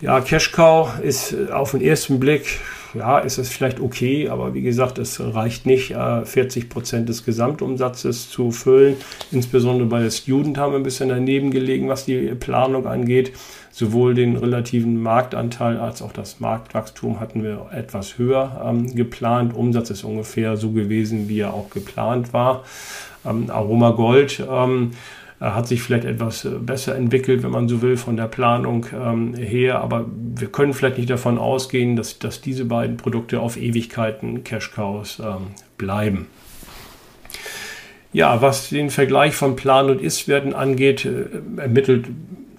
Ja, Cash Cow ist äh, auf den ersten Blick, ja, ist es vielleicht okay, aber wie gesagt, es reicht nicht, äh, 40 Prozent des Gesamtumsatzes zu füllen. Insbesondere bei der Student haben wir ein bisschen daneben gelegen, was die Planung angeht sowohl den relativen Marktanteil als auch das Marktwachstum hatten wir etwas höher ähm, geplant. Umsatz ist ungefähr so gewesen, wie er auch geplant war. Ähm, Aroma Gold ähm, hat sich vielleicht etwas äh, besser entwickelt, wenn man so will, von der Planung ähm, her. Aber wir können vielleicht nicht davon ausgehen, dass, dass diese beiden Produkte auf Ewigkeiten Cash Cows ähm, bleiben. Ja, was den Vergleich von Plan und Ist-Werten angeht, äh, ermittelt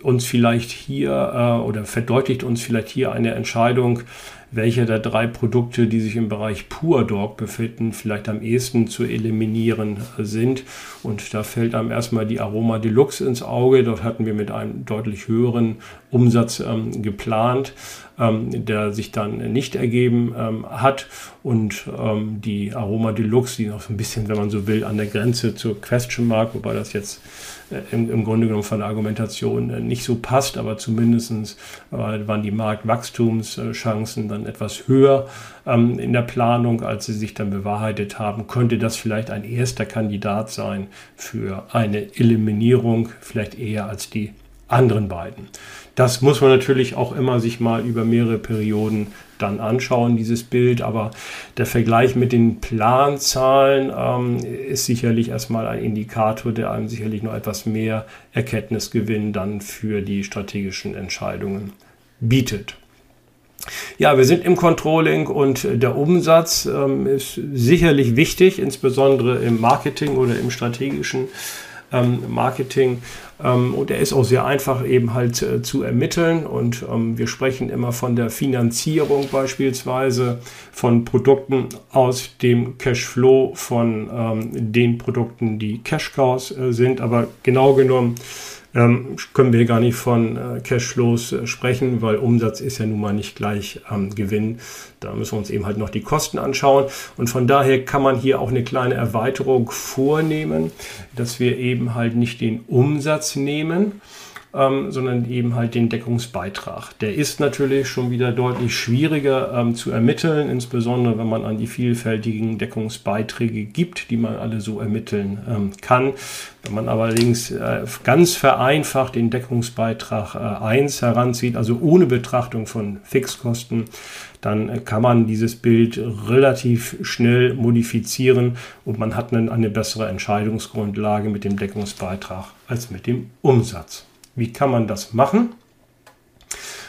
uns vielleicht hier äh, oder verdeutlicht uns vielleicht hier eine Entscheidung, welche der drei Produkte, die sich im Bereich Pure Dog befinden, vielleicht am ehesten zu eliminieren sind. Und da fällt einem erstmal die Aroma Deluxe ins Auge. Dort hatten wir mit einem deutlich höheren Umsatz ähm, geplant, ähm, der sich dann nicht ergeben ähm, hat. Und ähm, die Aroma Deluxe, die noch so ein bisschen, wenn man so will, an der Grenze zur Question Mark, wobei das jetzt äh, im, im, Grunde genommen von der Argumentation äh, nicht so passt, aber zumindest äh, waren die Marktwachstumschancen dann etwas höher ähm, in der Planung, als sie sich dann bewahrheitet haben. Könnte das vielleicht ein erster Kandidat sein für eine Eliminierung, vielleicht eher als die anderen beiden. Das muss man natürlich auch immer sich mal über mehrere Perioden dann anschauen, dieses Bild. Aber der Vergleich mit den Planzahlen ähm, ist sicherlich erstmal ein Indikator, der einem sicherlich noch etwas mehr Erkenntnisgewinn dann für die strategischen Entscheidungen bietet. Ja, wir sind im Controlling und der Umsatz ähm, ist sicherlich wichtig, insbesondere im Marketing oder im strategischen ähm, Marketing. Ähm, und er ist auch sehr einfach eben halt äh, zu ermitteln. Und ähm, wir sprechen immer von der Finanzierung beispielsweise von Produkten aus dem Cashflow von ähm, den Produkten, die Cash Cows äh, sind. Aber genau genommen ähm, können wir gar nicht von äh, Cashflows äh, sprechen, weil Umsatz ist ja nun mal nicht gleich ähm, Gewinn. Da müssen wir uns eben halt noch die Kosten anschauen. Und von daher kann man hier auch eine kleine Erweiterung vornehmen, dass wir eben halt nicht den Umsatz nehmen, ähm, sondern eben halt den Deckungsbeitrag. Der ist natürlich schon wieder deutlich schwieriger ähm, zu ermitteln, insbesondere wenn man an die vielfältigen Deckungsbeiträge gibt, die man alle so ermitteln ähm, kann. Wenn man allerdings äh, ganz vereinfacht den Deckungsbeitrag äh, 1 heranzieht, also ohne Betrachtung von Fixkosten, dann äh, kann man dieses Bild relativ schnell modifizieren und man hat dann eine bessere Entscheidungsgrundlage mit dem Deckungsbeitrag als mit dem Umsatz. Wie kann man das machen?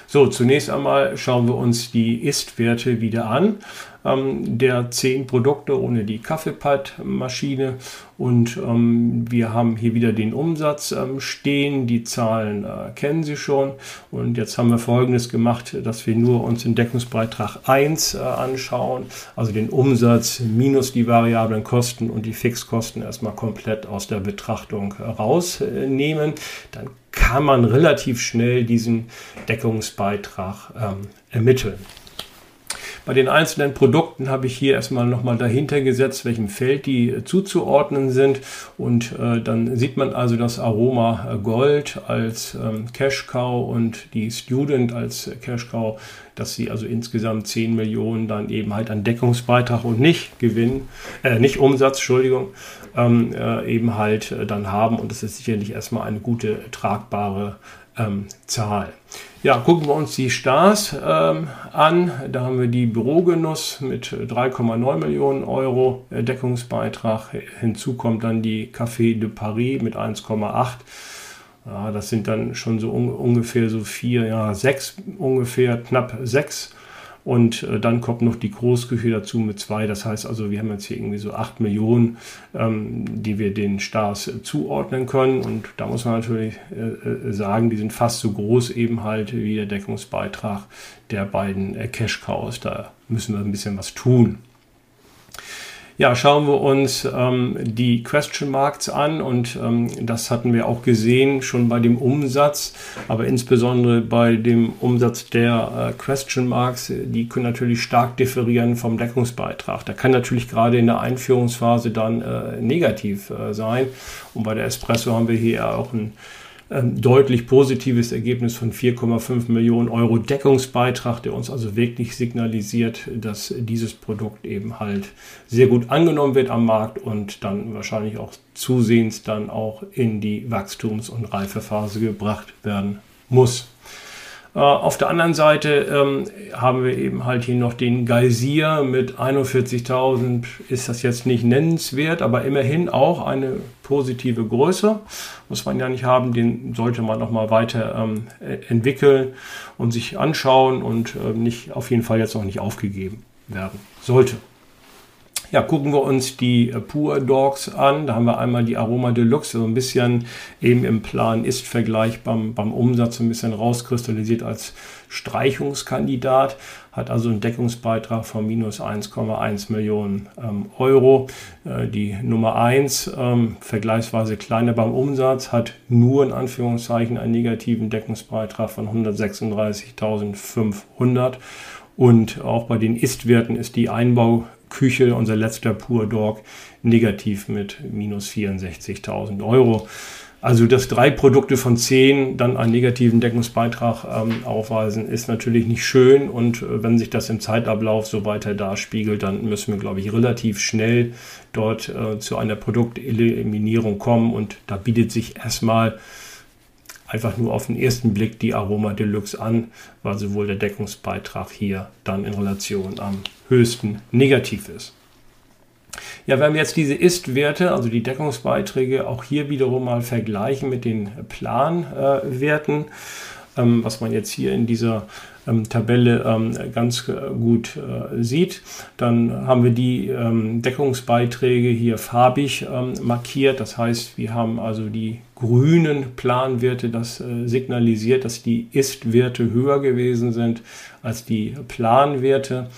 So, zunächst einmal schauen wir uns die Ist-Werte wieder an ähm, der zehn Produkte ohne die Kaffeepad-Maschine. Und ähm, wir haben hier wieder den Umsatz ähm, stehen. Die Zahlen äh, kennen Sie schon. Und jetzt haben wir Folgendes gemacht, dass wir nur uns den Deckungsbeitrag 1 äh, anschauen, also den Umsatz minus die variablen Kosten und die Fixkosten erstmal komplett aus der Betrachtung äh, rausnehmen. Dann kann man relativ schnell diesen Deckungsbeitrag ähm, ermitteln. Bei den einzelnen Produkten habe ich hier erstmal nochmal dahinter gesetzt, welchem Feld die äh, zuzuordnen sind. Und äh, dann sieht man also das Aroma äh, Gold als ähm, Cash Cow und die Student als Cash Cow, dass sie also insgesamt 10 Millionen dann eben halt an Deckungsbeitrag und nicht Gewinn, äh, nicht Umsatz, Entschuldigung, ähm, äh, eben halt äh, dann haben. Und das ist sicherlich erstmal eine gute, tragbare ähm, Zahl. Ja, gucken wir uns die Stars ähm, an. Da haben wir die Bürogenuss mit 3,9 Millionen Euro Deckungsbeitrag. Hinzu kommt dann die Café de Paris mit 1,8. Ja, das sind dann schon so un ungefähr so vier, ja, sechs ungefähr, knapp sechs und äh, dann kommt noch die Großküche dazu mit zwei. Das heißt also, wir haben jetzt hier irgendwie so acht Millionen, ähm, die wir den Stars äh, zuordnen können. Und da muss man natürlich äh, äh, sagen, die sind fast so groß eben halt wie der Deckungsbeitrag der beiden äh, Cash Cows. Da müssen wir ein bisschen was tun. Ja, schauen wir uns ähm, die Question Marks an und ähm, das hatten wir auch gesehen schon bei dem Umsatz, aber insbesondere bei dem Umsatz der äh, Question Marks, die können natürlich stark differieren vom Deckungsbeitrag. Der kann natürlich gerade in der Einführungsphase dann äh, negativ äh, sein und bei der Espresso haben wir hier auch ein ähm, deutlich positives Ergebnis von 4,5 Millionen Euro Deckungsbeitrag, der uns also wirklich signalisiert, dass dieses Produkt eben halt sehr gut angenommen wird am Markt und dann wahrscheinlich auch zusehends dann auch in die Wachstums- und Reifephase gebracht werden muss. Äh, auf der anderen Seite ähm, haben wir eben halt hier noch den Geysir mit 41.000. Ist das jetzt nicht nennenswert, aber immerhin auch eine positive Größe. Muss man ja nicht haben, den sollte man noch mal weiter ähm, e-, entwickeln und sich anschauen und äh, nicht auf jeden Fall jetzt noch nicht aufgegeben werden sollte. Ja, gucken wir uns die äh, Pure Dogs an. Da haben wir einmal die Aroma Deluxe, so ein bisschen eben im Plan ist Vergleich beim, beim Umsatz ein bisschen rauskristallisiert als Streichungskandidat, hat also einen Deckungsbeitrag von minus 1,1 Millionen ähm, Euro. Äh, die Nummer 1, ähm, vergleichsweise kleiner beim Umsatz, hat nur in Anführungszeichen einen negativen Deckungsbeitrag von 136.500. Und auch bei den Ist-Werten ist die Einbau Küche, unser letzter Pur Dog, negativ mit minus 64.000 Euro. Also, dass drei Produkte von zehn dann einen negativen Deckungsbeitrag ähm, aufweisen, ist natürlich nicht schön. Und äh, wenn sich das im Zeitablauf so weiter darspiegelt, dann müssen wir, glaube ich, relativ schnell dort äh, zu einer Produkteliminierung kommen. Und da bietet sich erstmal einfach nur auf den ersten Blick die Aroma Deluxe an, weil sowohl der Deckungsbeitrag hier dann in Relation am höchsten negativ ist. Ja, wenn wir jetzt diese Ist-Werte, also die Deckungsbeiträge, auch hier wiederum mal vergleichen mit den Planwerten, äh, ähm, was man jetzt hier in dieser ähm, Tabelle ähm, ganz äh, gut äh, sieht. Dann haben wir die ähm, Deckungsbeiträge hier farbig ähm, markiert. Das heißt, wir haben also die grünen Planwerte, das äh, signalisiert, dass die Ist-Werte höher gewesen sind als die Planwerte.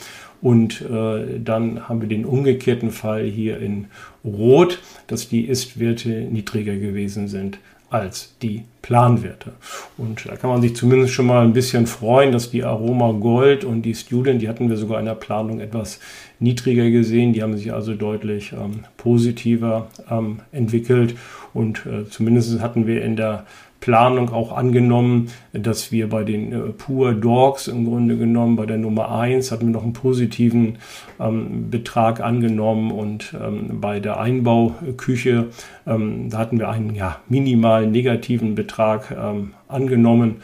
Und äh, dann haben wir den umgekehrten Fall hier in Rot, dass die Ist-Werte niedriger gewesen sind als die Planwerte. Und da kann man sich zumindest schon mal ein bisschen freuen, dass die Aroma Gold und die Student, die hatten wir sogar in der Planung etwas niedriger gesehen, die haben sich also deutlich ähm, positiver ähm, entwickelt und äh, zumindest hatten wir in der Planung auch angenommen, dass wir bei den äh, Pure Dogs im Grunde genommen, bei der Nummer 1 hatten wir noch einen positiven ähm, Betrag angenommen und ähm, bei der Einbauküche, ähm, hatten wir einen ja, minimal negativen Betrag ähm, angenommen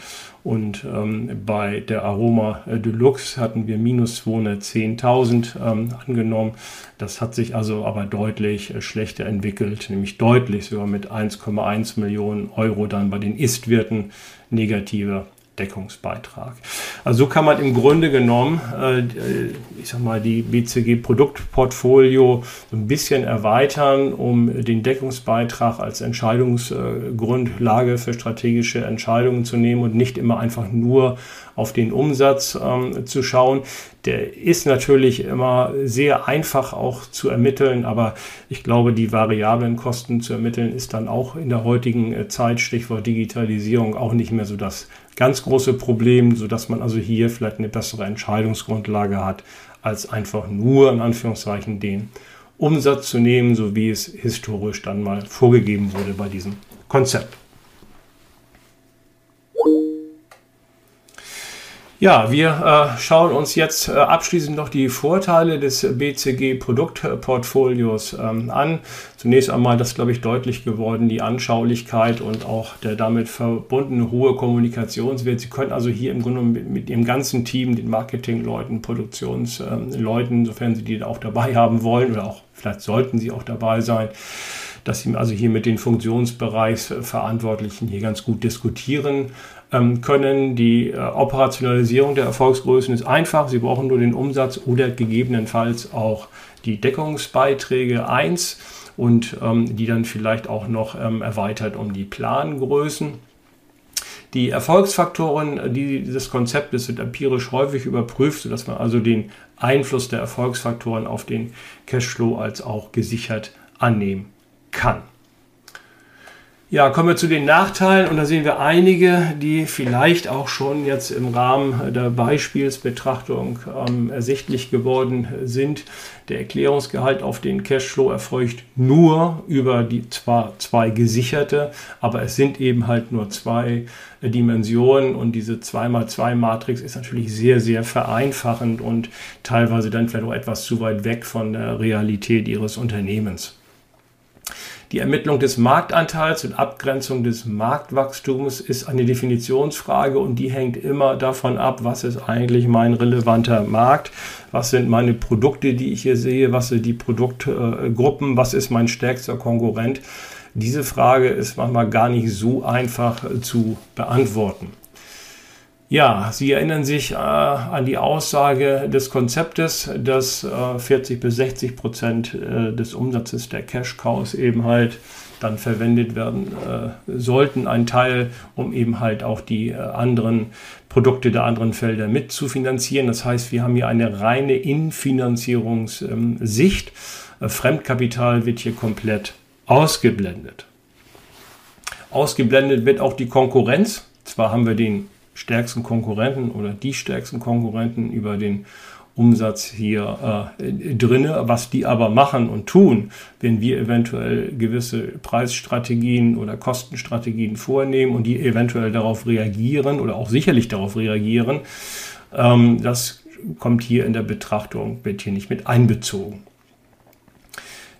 und ähm, bei der Aroma äh, Deluxe hatten wir minus 210.000 ähm, angenommen. Das hat sich also aber deutlich äh, schlechter entwickelt, nämlich deutlich sogar mit 1,1 Millionen Euro dann bei den Ist-Wirten negativer Deckungsbeitrag. Also so kann man im Grunde genommen, äh, ich sag mal, die BCG Produktportfolio so ein bisschen erweitern, um den Deckungsbeitrag als Entscheidungsgrundlage für strategische Entscheidungen zu nehmen und nicht immer einfach nur auf den Umsatz ähm, zu schauen. Der ist natürlich immer sehr einfach auch zu ermitteln, aber ich glaube, die variablen Kosten zu ermitteln ist dann auch in der heutigen äh, Zeit, Stichwort Digitalisierung, auch nicht mehr so das ganz große Problem, sodass man also hier vielleicht eine bessere Entscheidungsgrundlage hat, als einfach nur in Anführungszeichen den Umsatz zu nehmen, so wie es historisch dann mal vorgegeben wurde bei diesem Konzept. Ja, wir äh, schauen uns jetzt äh, abschließend noch die Vorteile des BCG Produktportfolios ähm, an. Zunächst einmal, das glaube ich deutlich geworden, die Anschaulichkeit und auch der damit verbundene hohe Kommunikationswert. Sie können also hier im Grunde mit, mit Ihrem ganzen Team, den Marketingleuten, Produktionsleuten, sofern Sie die auch dabei haben wollen oder auch vielleicht sollten Sie auch dabei sein, dass Sie also hier mit den Funktionsbereichsverantwortlichen hier ganz gut diskutieren ähm, können. Die äh, Operationalisierung der Erfolgsgrößen ist einfach. Sie brauchen nur den Umsatz oder gegebenenfalls auch die Deckungsbeiträge 1 und ähm, die dann vielleicht auch noch ähm, erweitert um die Plangrößen. Die Erfolgsfaktoren dieses Konzeptes sind empirisch häufig überprüft, sodass man also den Einfluss der Erfolgsfaktoren auf den Cashflow als auch gesichert annehmen kann. Ja, kommen wir zu den Nachteilen und da sehen wir einige, die vielleicht auch schon jetzt im Rahmen der Beispielsbetrachtung ähm, ersichtlich geworden sind. Der Erklärungsgehalt auf den Cashflow erfolgt nur über die zwar zwei gesicherte, aber es sind eben halt nur zwei Dimensionen und diese 2x2 Matrix ist natürlich sehr, sehr vereinfachend und teilweise dann vielleicht auch etwas zu weit weg von der Realität Ihres Unternehmens. Die Ermittlung des Marktanteils und Abgrenzung des Marktwachstums ist eine Definitionsfrage und die hängt immer davon ab, was ist eigentlich mein relevanter Markt, was sind meine Produkte, die ich hier sehe, was sind die Produktgruppen, was ist mein stärkster Konkurrent. Diese Frage ist manchmal gar nicht so einfach zu beantworten. Ja, Sie erinnern sich äh, an die Aussage des Konzeptes, dass äh, 40 bis 60 Prozent äh, des Umsatzes der Cash Cows eben halt dann verwendet werden äh, sollten, ein Teil, um eben halt auch die äh, anderen Produkte der anderen Felder mit zu finanzieren. Das heißt, wir haben hier eine reine Infinanzierungssicht. Äh, Fremdkapital wird hier komplett ausgeblendet. Ausgeblendet wird auch die Konkurrenz. Zwar haben wir den stärksten Konkurrenten oder die stärksten Konkurrenten über den Umsatz hier äh, drinne. Was die aber machen und tun, wenn wir eventuell gewisse Preisstrategien oder Kostenstrategien vornehmen und die eventuell darauf reagieren oder auch sicherlich darauf reagieren, ähm, das kommt hier in der Betrachtung, wird hier nicht mit einbezogen.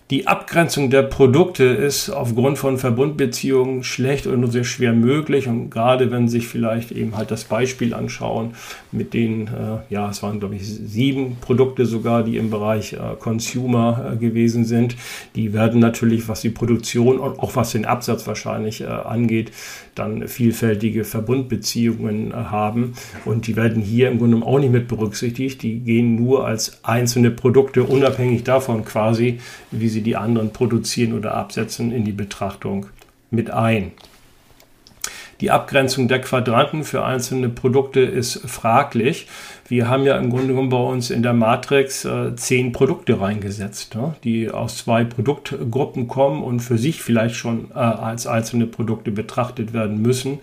Die Abgrenzung der Produkte ist aufgrund von Verbundbeziehungen schlecht oder nur sehr schwer möglich. Und gerade wenn Sie sich vielleicht eben halt das Beispiel anschauen, mit den, äh, ja, es waren glaube ich sieben Produkte sogar, die im Bereich äh, Consumer äh, gewesen sind, die werden natürlich, was die Produktion und auch was den Absatz wahrscheinlich äh, angeht, dann vielfältige Verbundbeziehungen äh, haben. Und die werden hier im Grunde auch nicht mit berücksichtigt. Die gehen nur als einzelne Produkte, unabhängig davon quasi, wie sie sie die anderen produzieren oder absetzen, in die Betrachtung mit ein. Die Abgrenzung der Quadranten für einzelne Produkte ist fraglich. Wir haben ja im Grunde genommen bei uns in der Matrix äh, zehn Produkte reingesetzt, ne, die aus zwei Produktgruppen kommen und für sich vielleicht schon äh, als einzelne Produkte betrachtet werden müssen.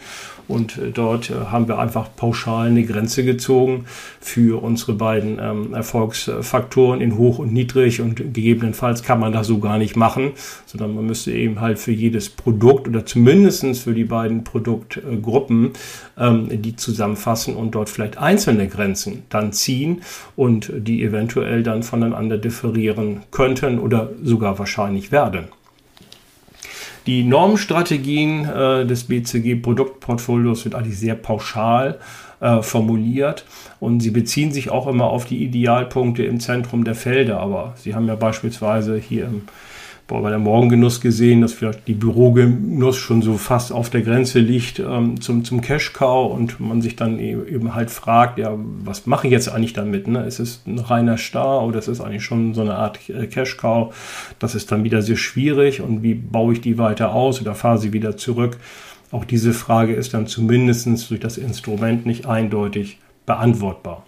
Und äh, dort äh, haben wir einfach pauschal eine Grenze gezogen für unsere beiden ähm, Erfolgsfaktoren in hoch und niedrig. Und gegebenenfalls kann man das so gar nicht machen, sondern man müsste eben halt für jedes Produkt oder zumindestens für die beiden Produktgruppen die zusammenfassen und dort vielleicht einzelne Grenzen dann ziehen und die eventuell dann voneinander differieren könnten oder sogar wahrscheinlich werden. Die Normstrategien äh, des BCG-Produktportfolios sind eigentlich sehr pauschal äh, formuliert und sie beziehen sich auch immer auf die Idealpunkte im Zentrum der Felder. Aber Sie haben ja beispielsweise hier im bei der Morgengenuss gesehen, dass vielleicht die Bürogenuss schon so fast auf der Grenze liegt ähm, zum, zum Cash-Cow und man sich dann e-, eben halt fragt, ja, was mache ich jetzt eigentlich damit? Ne? Ist es ein reiner Star oder ist es eigentlich schon so eine Art äh, Cash-Cow? Das ist dann wieder sehr schwierig und wie baue ich die weiter aus oder fahre sie wieder zurück? Auch diese Frage ist dann zumindest durch das Instrument nicht eindeutig beantwortbar.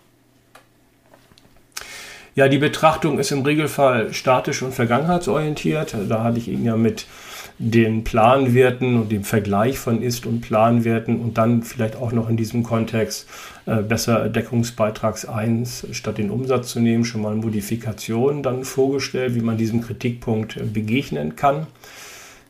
Ja, die Betrachtung ist im Regelfall statisch und vergangenheitsorientiert. Da hatte ich Ihnen ja mit den Planwerten und dem Vergleich von Ist- und Planwerten und dann vielleicht auch noch in diesem Kontext äh, besser Deckungsbeitrags 1 statt den Umsatz zu nehmen, schon mal Modifikationen dann vorgestellt, wie man diesem Kritikpunkt äh, begegnen kann.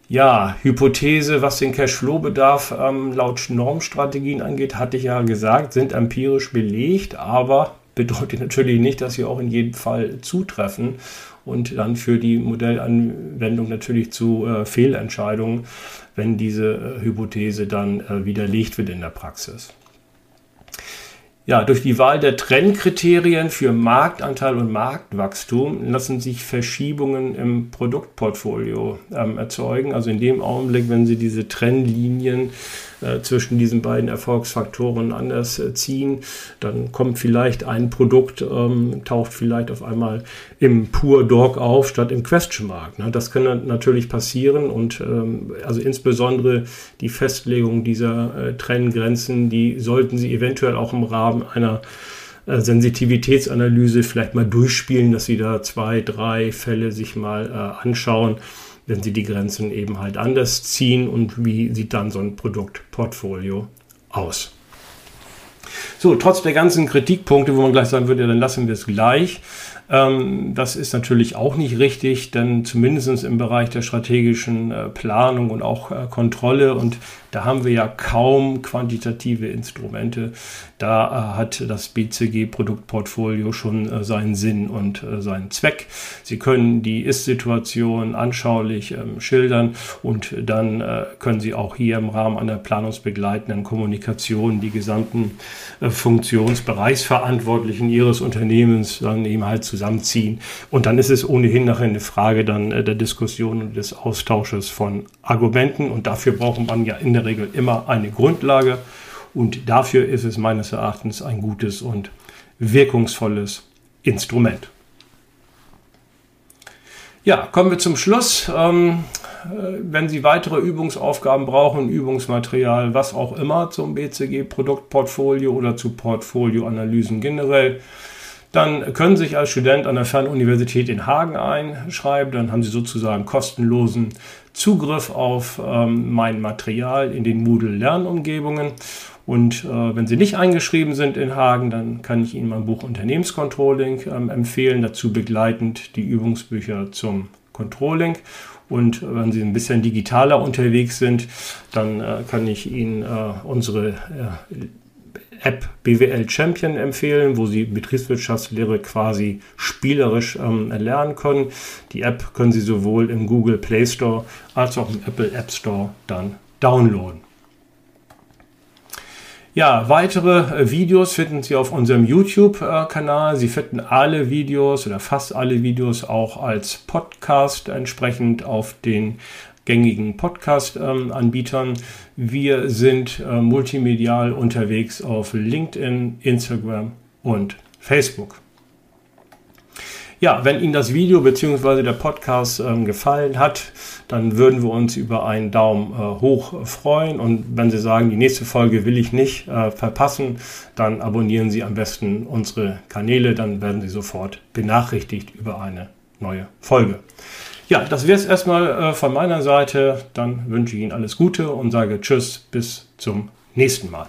Ja, Hypothese, was den Cashflow-Bedarf ähm, laut Normstrategien angeht, hatte ich ja gesagt, sind empirisch belegt, aber bedeutet natürlich nicht, dass sie auch in jedem Fall zutreffen und dann für die Modellanwendung natürlich zu äh, Fehlentscheidungen, wenn diese äh, Hypothese dann äh, widerlegt wird in der Praxis. Ja, durch die Wahl der Trennkriterien für Marktanteil und Marktwachstum lassen sich Verschiebungen im Produktportfolio ähm, erzeugen. Also in dem Augenblick, wenn Sie diese Trennlinien äh, zwischen diesen beiden Erfolgsfaktoren anders äh, ziehen, dann kommt vielleicht ein Produkt, ähm, taucht vielleicht auf einmal im Pure Dog auf statt im Question Mark. Ne? Das kann natürlich passieren und ähm, also insbesondere die Festlegung dieser äh, Trenngrenzen, die sollten Sie eventuell auch im Rahmen einer äh, Sensitivitätsanalyse vielleicht mal durchspielen, dass Sie da zwei, drei Fälle sich mal äh, anschauen wenn sie die Grenzen eben halt anders ziehen und wie sieht dann so ein Produktportfolio aus. So, trotz der ganzen Kritikpunkte, wo man gleich sagen würde, dann lassen wir es gleich. Ähm, das ist natürlich auch nicht richtig, denn zumindest im Bereich der strategischen äh, Planung und auch äh, Kontrolle und da haben wir ja kaum quantitative Instrumente. Da äh, hat das BCG-Produktportfolio schon seinen Sinn und seinen Zweck. Sie können die Ist-Situation anschaulich ähm, schildern und dann können Sie auch hier im Rahmen einer planungsbegleitenden Kommunikation die gesamten Funktionsbereichsverantwortlichen Ihres Unternehmens dann eben halt zusammenziehen. Und dann ist es ohnehin nachher eine Frage dann äh, der Diskussion und des Austausches von Argumenten und dafür braucht man ja in der Regel immer eine Grundlage Und dafür ist es meines Erachtens ein gutes und wirkungsvolles Instrument. Ja, kommen wir zum Schluss. Ähm, äh, wenn Sie weitere Übungsaufgaben brauchen, Übungsmaterial, was auch immer zum BCG-Produktportfolio oder zu Portfolioanalysen generell, dann können Sie sich als Student an der Fernuniversität in Hagen einschreiben. Dann haben Sie sozusagen kostenlosen Zugriff auf ähm, mein Material in den Moodle-Lernumgebungen. Und äh, wenn Sie nicht eingeschrieben sind in Hagen, dann kann ich Ihnen mein Buch Unternehmenscontrolling ähm, empfehlen. Dazu begleitend die Übungsbücher zum Controlling. Und wenn Sie ein bisschen digitaler unterwegs sind, dann äh, kann ich Ihnen äh, unsere äh, App BWL Champion empfehlen, wo Sie Betriebswirtschaftslehre quasi spielerisch ähm, erlernen können. Die App können Sie sowohl im Google Play Store als auch im Apple App Store dann downloaden. Ja, weitere äh, Videos finden Sie auf unserem YouTube-Kanal. Sie finden alle Videos oder fast alle Videos auch als Podcast entsprechend auf den gängigen Podcast-Anbietern. Wir sind äh, multimedial unterwegs auf LinkedIn, Instagram und Facebook. Ja, wenn Ihnen das Video bzw. der Podcast ähm, gefallen hat, dann würden wir uns über einen Daumen äh, hoch freuen. Und wenn Sie sagen, die nächste Folge will ich nicht äh, verpassen, dann abonnieren Sie am besten unsere Kanäle, dann werden Sie sofort benachrichtigt über eine neue Folge. Ja, das wäre es erstmal äh, von meiner Seite. Dann wünsche ich Ihnen alles Gute und sage Tschüss, bis zum nächsten Mal.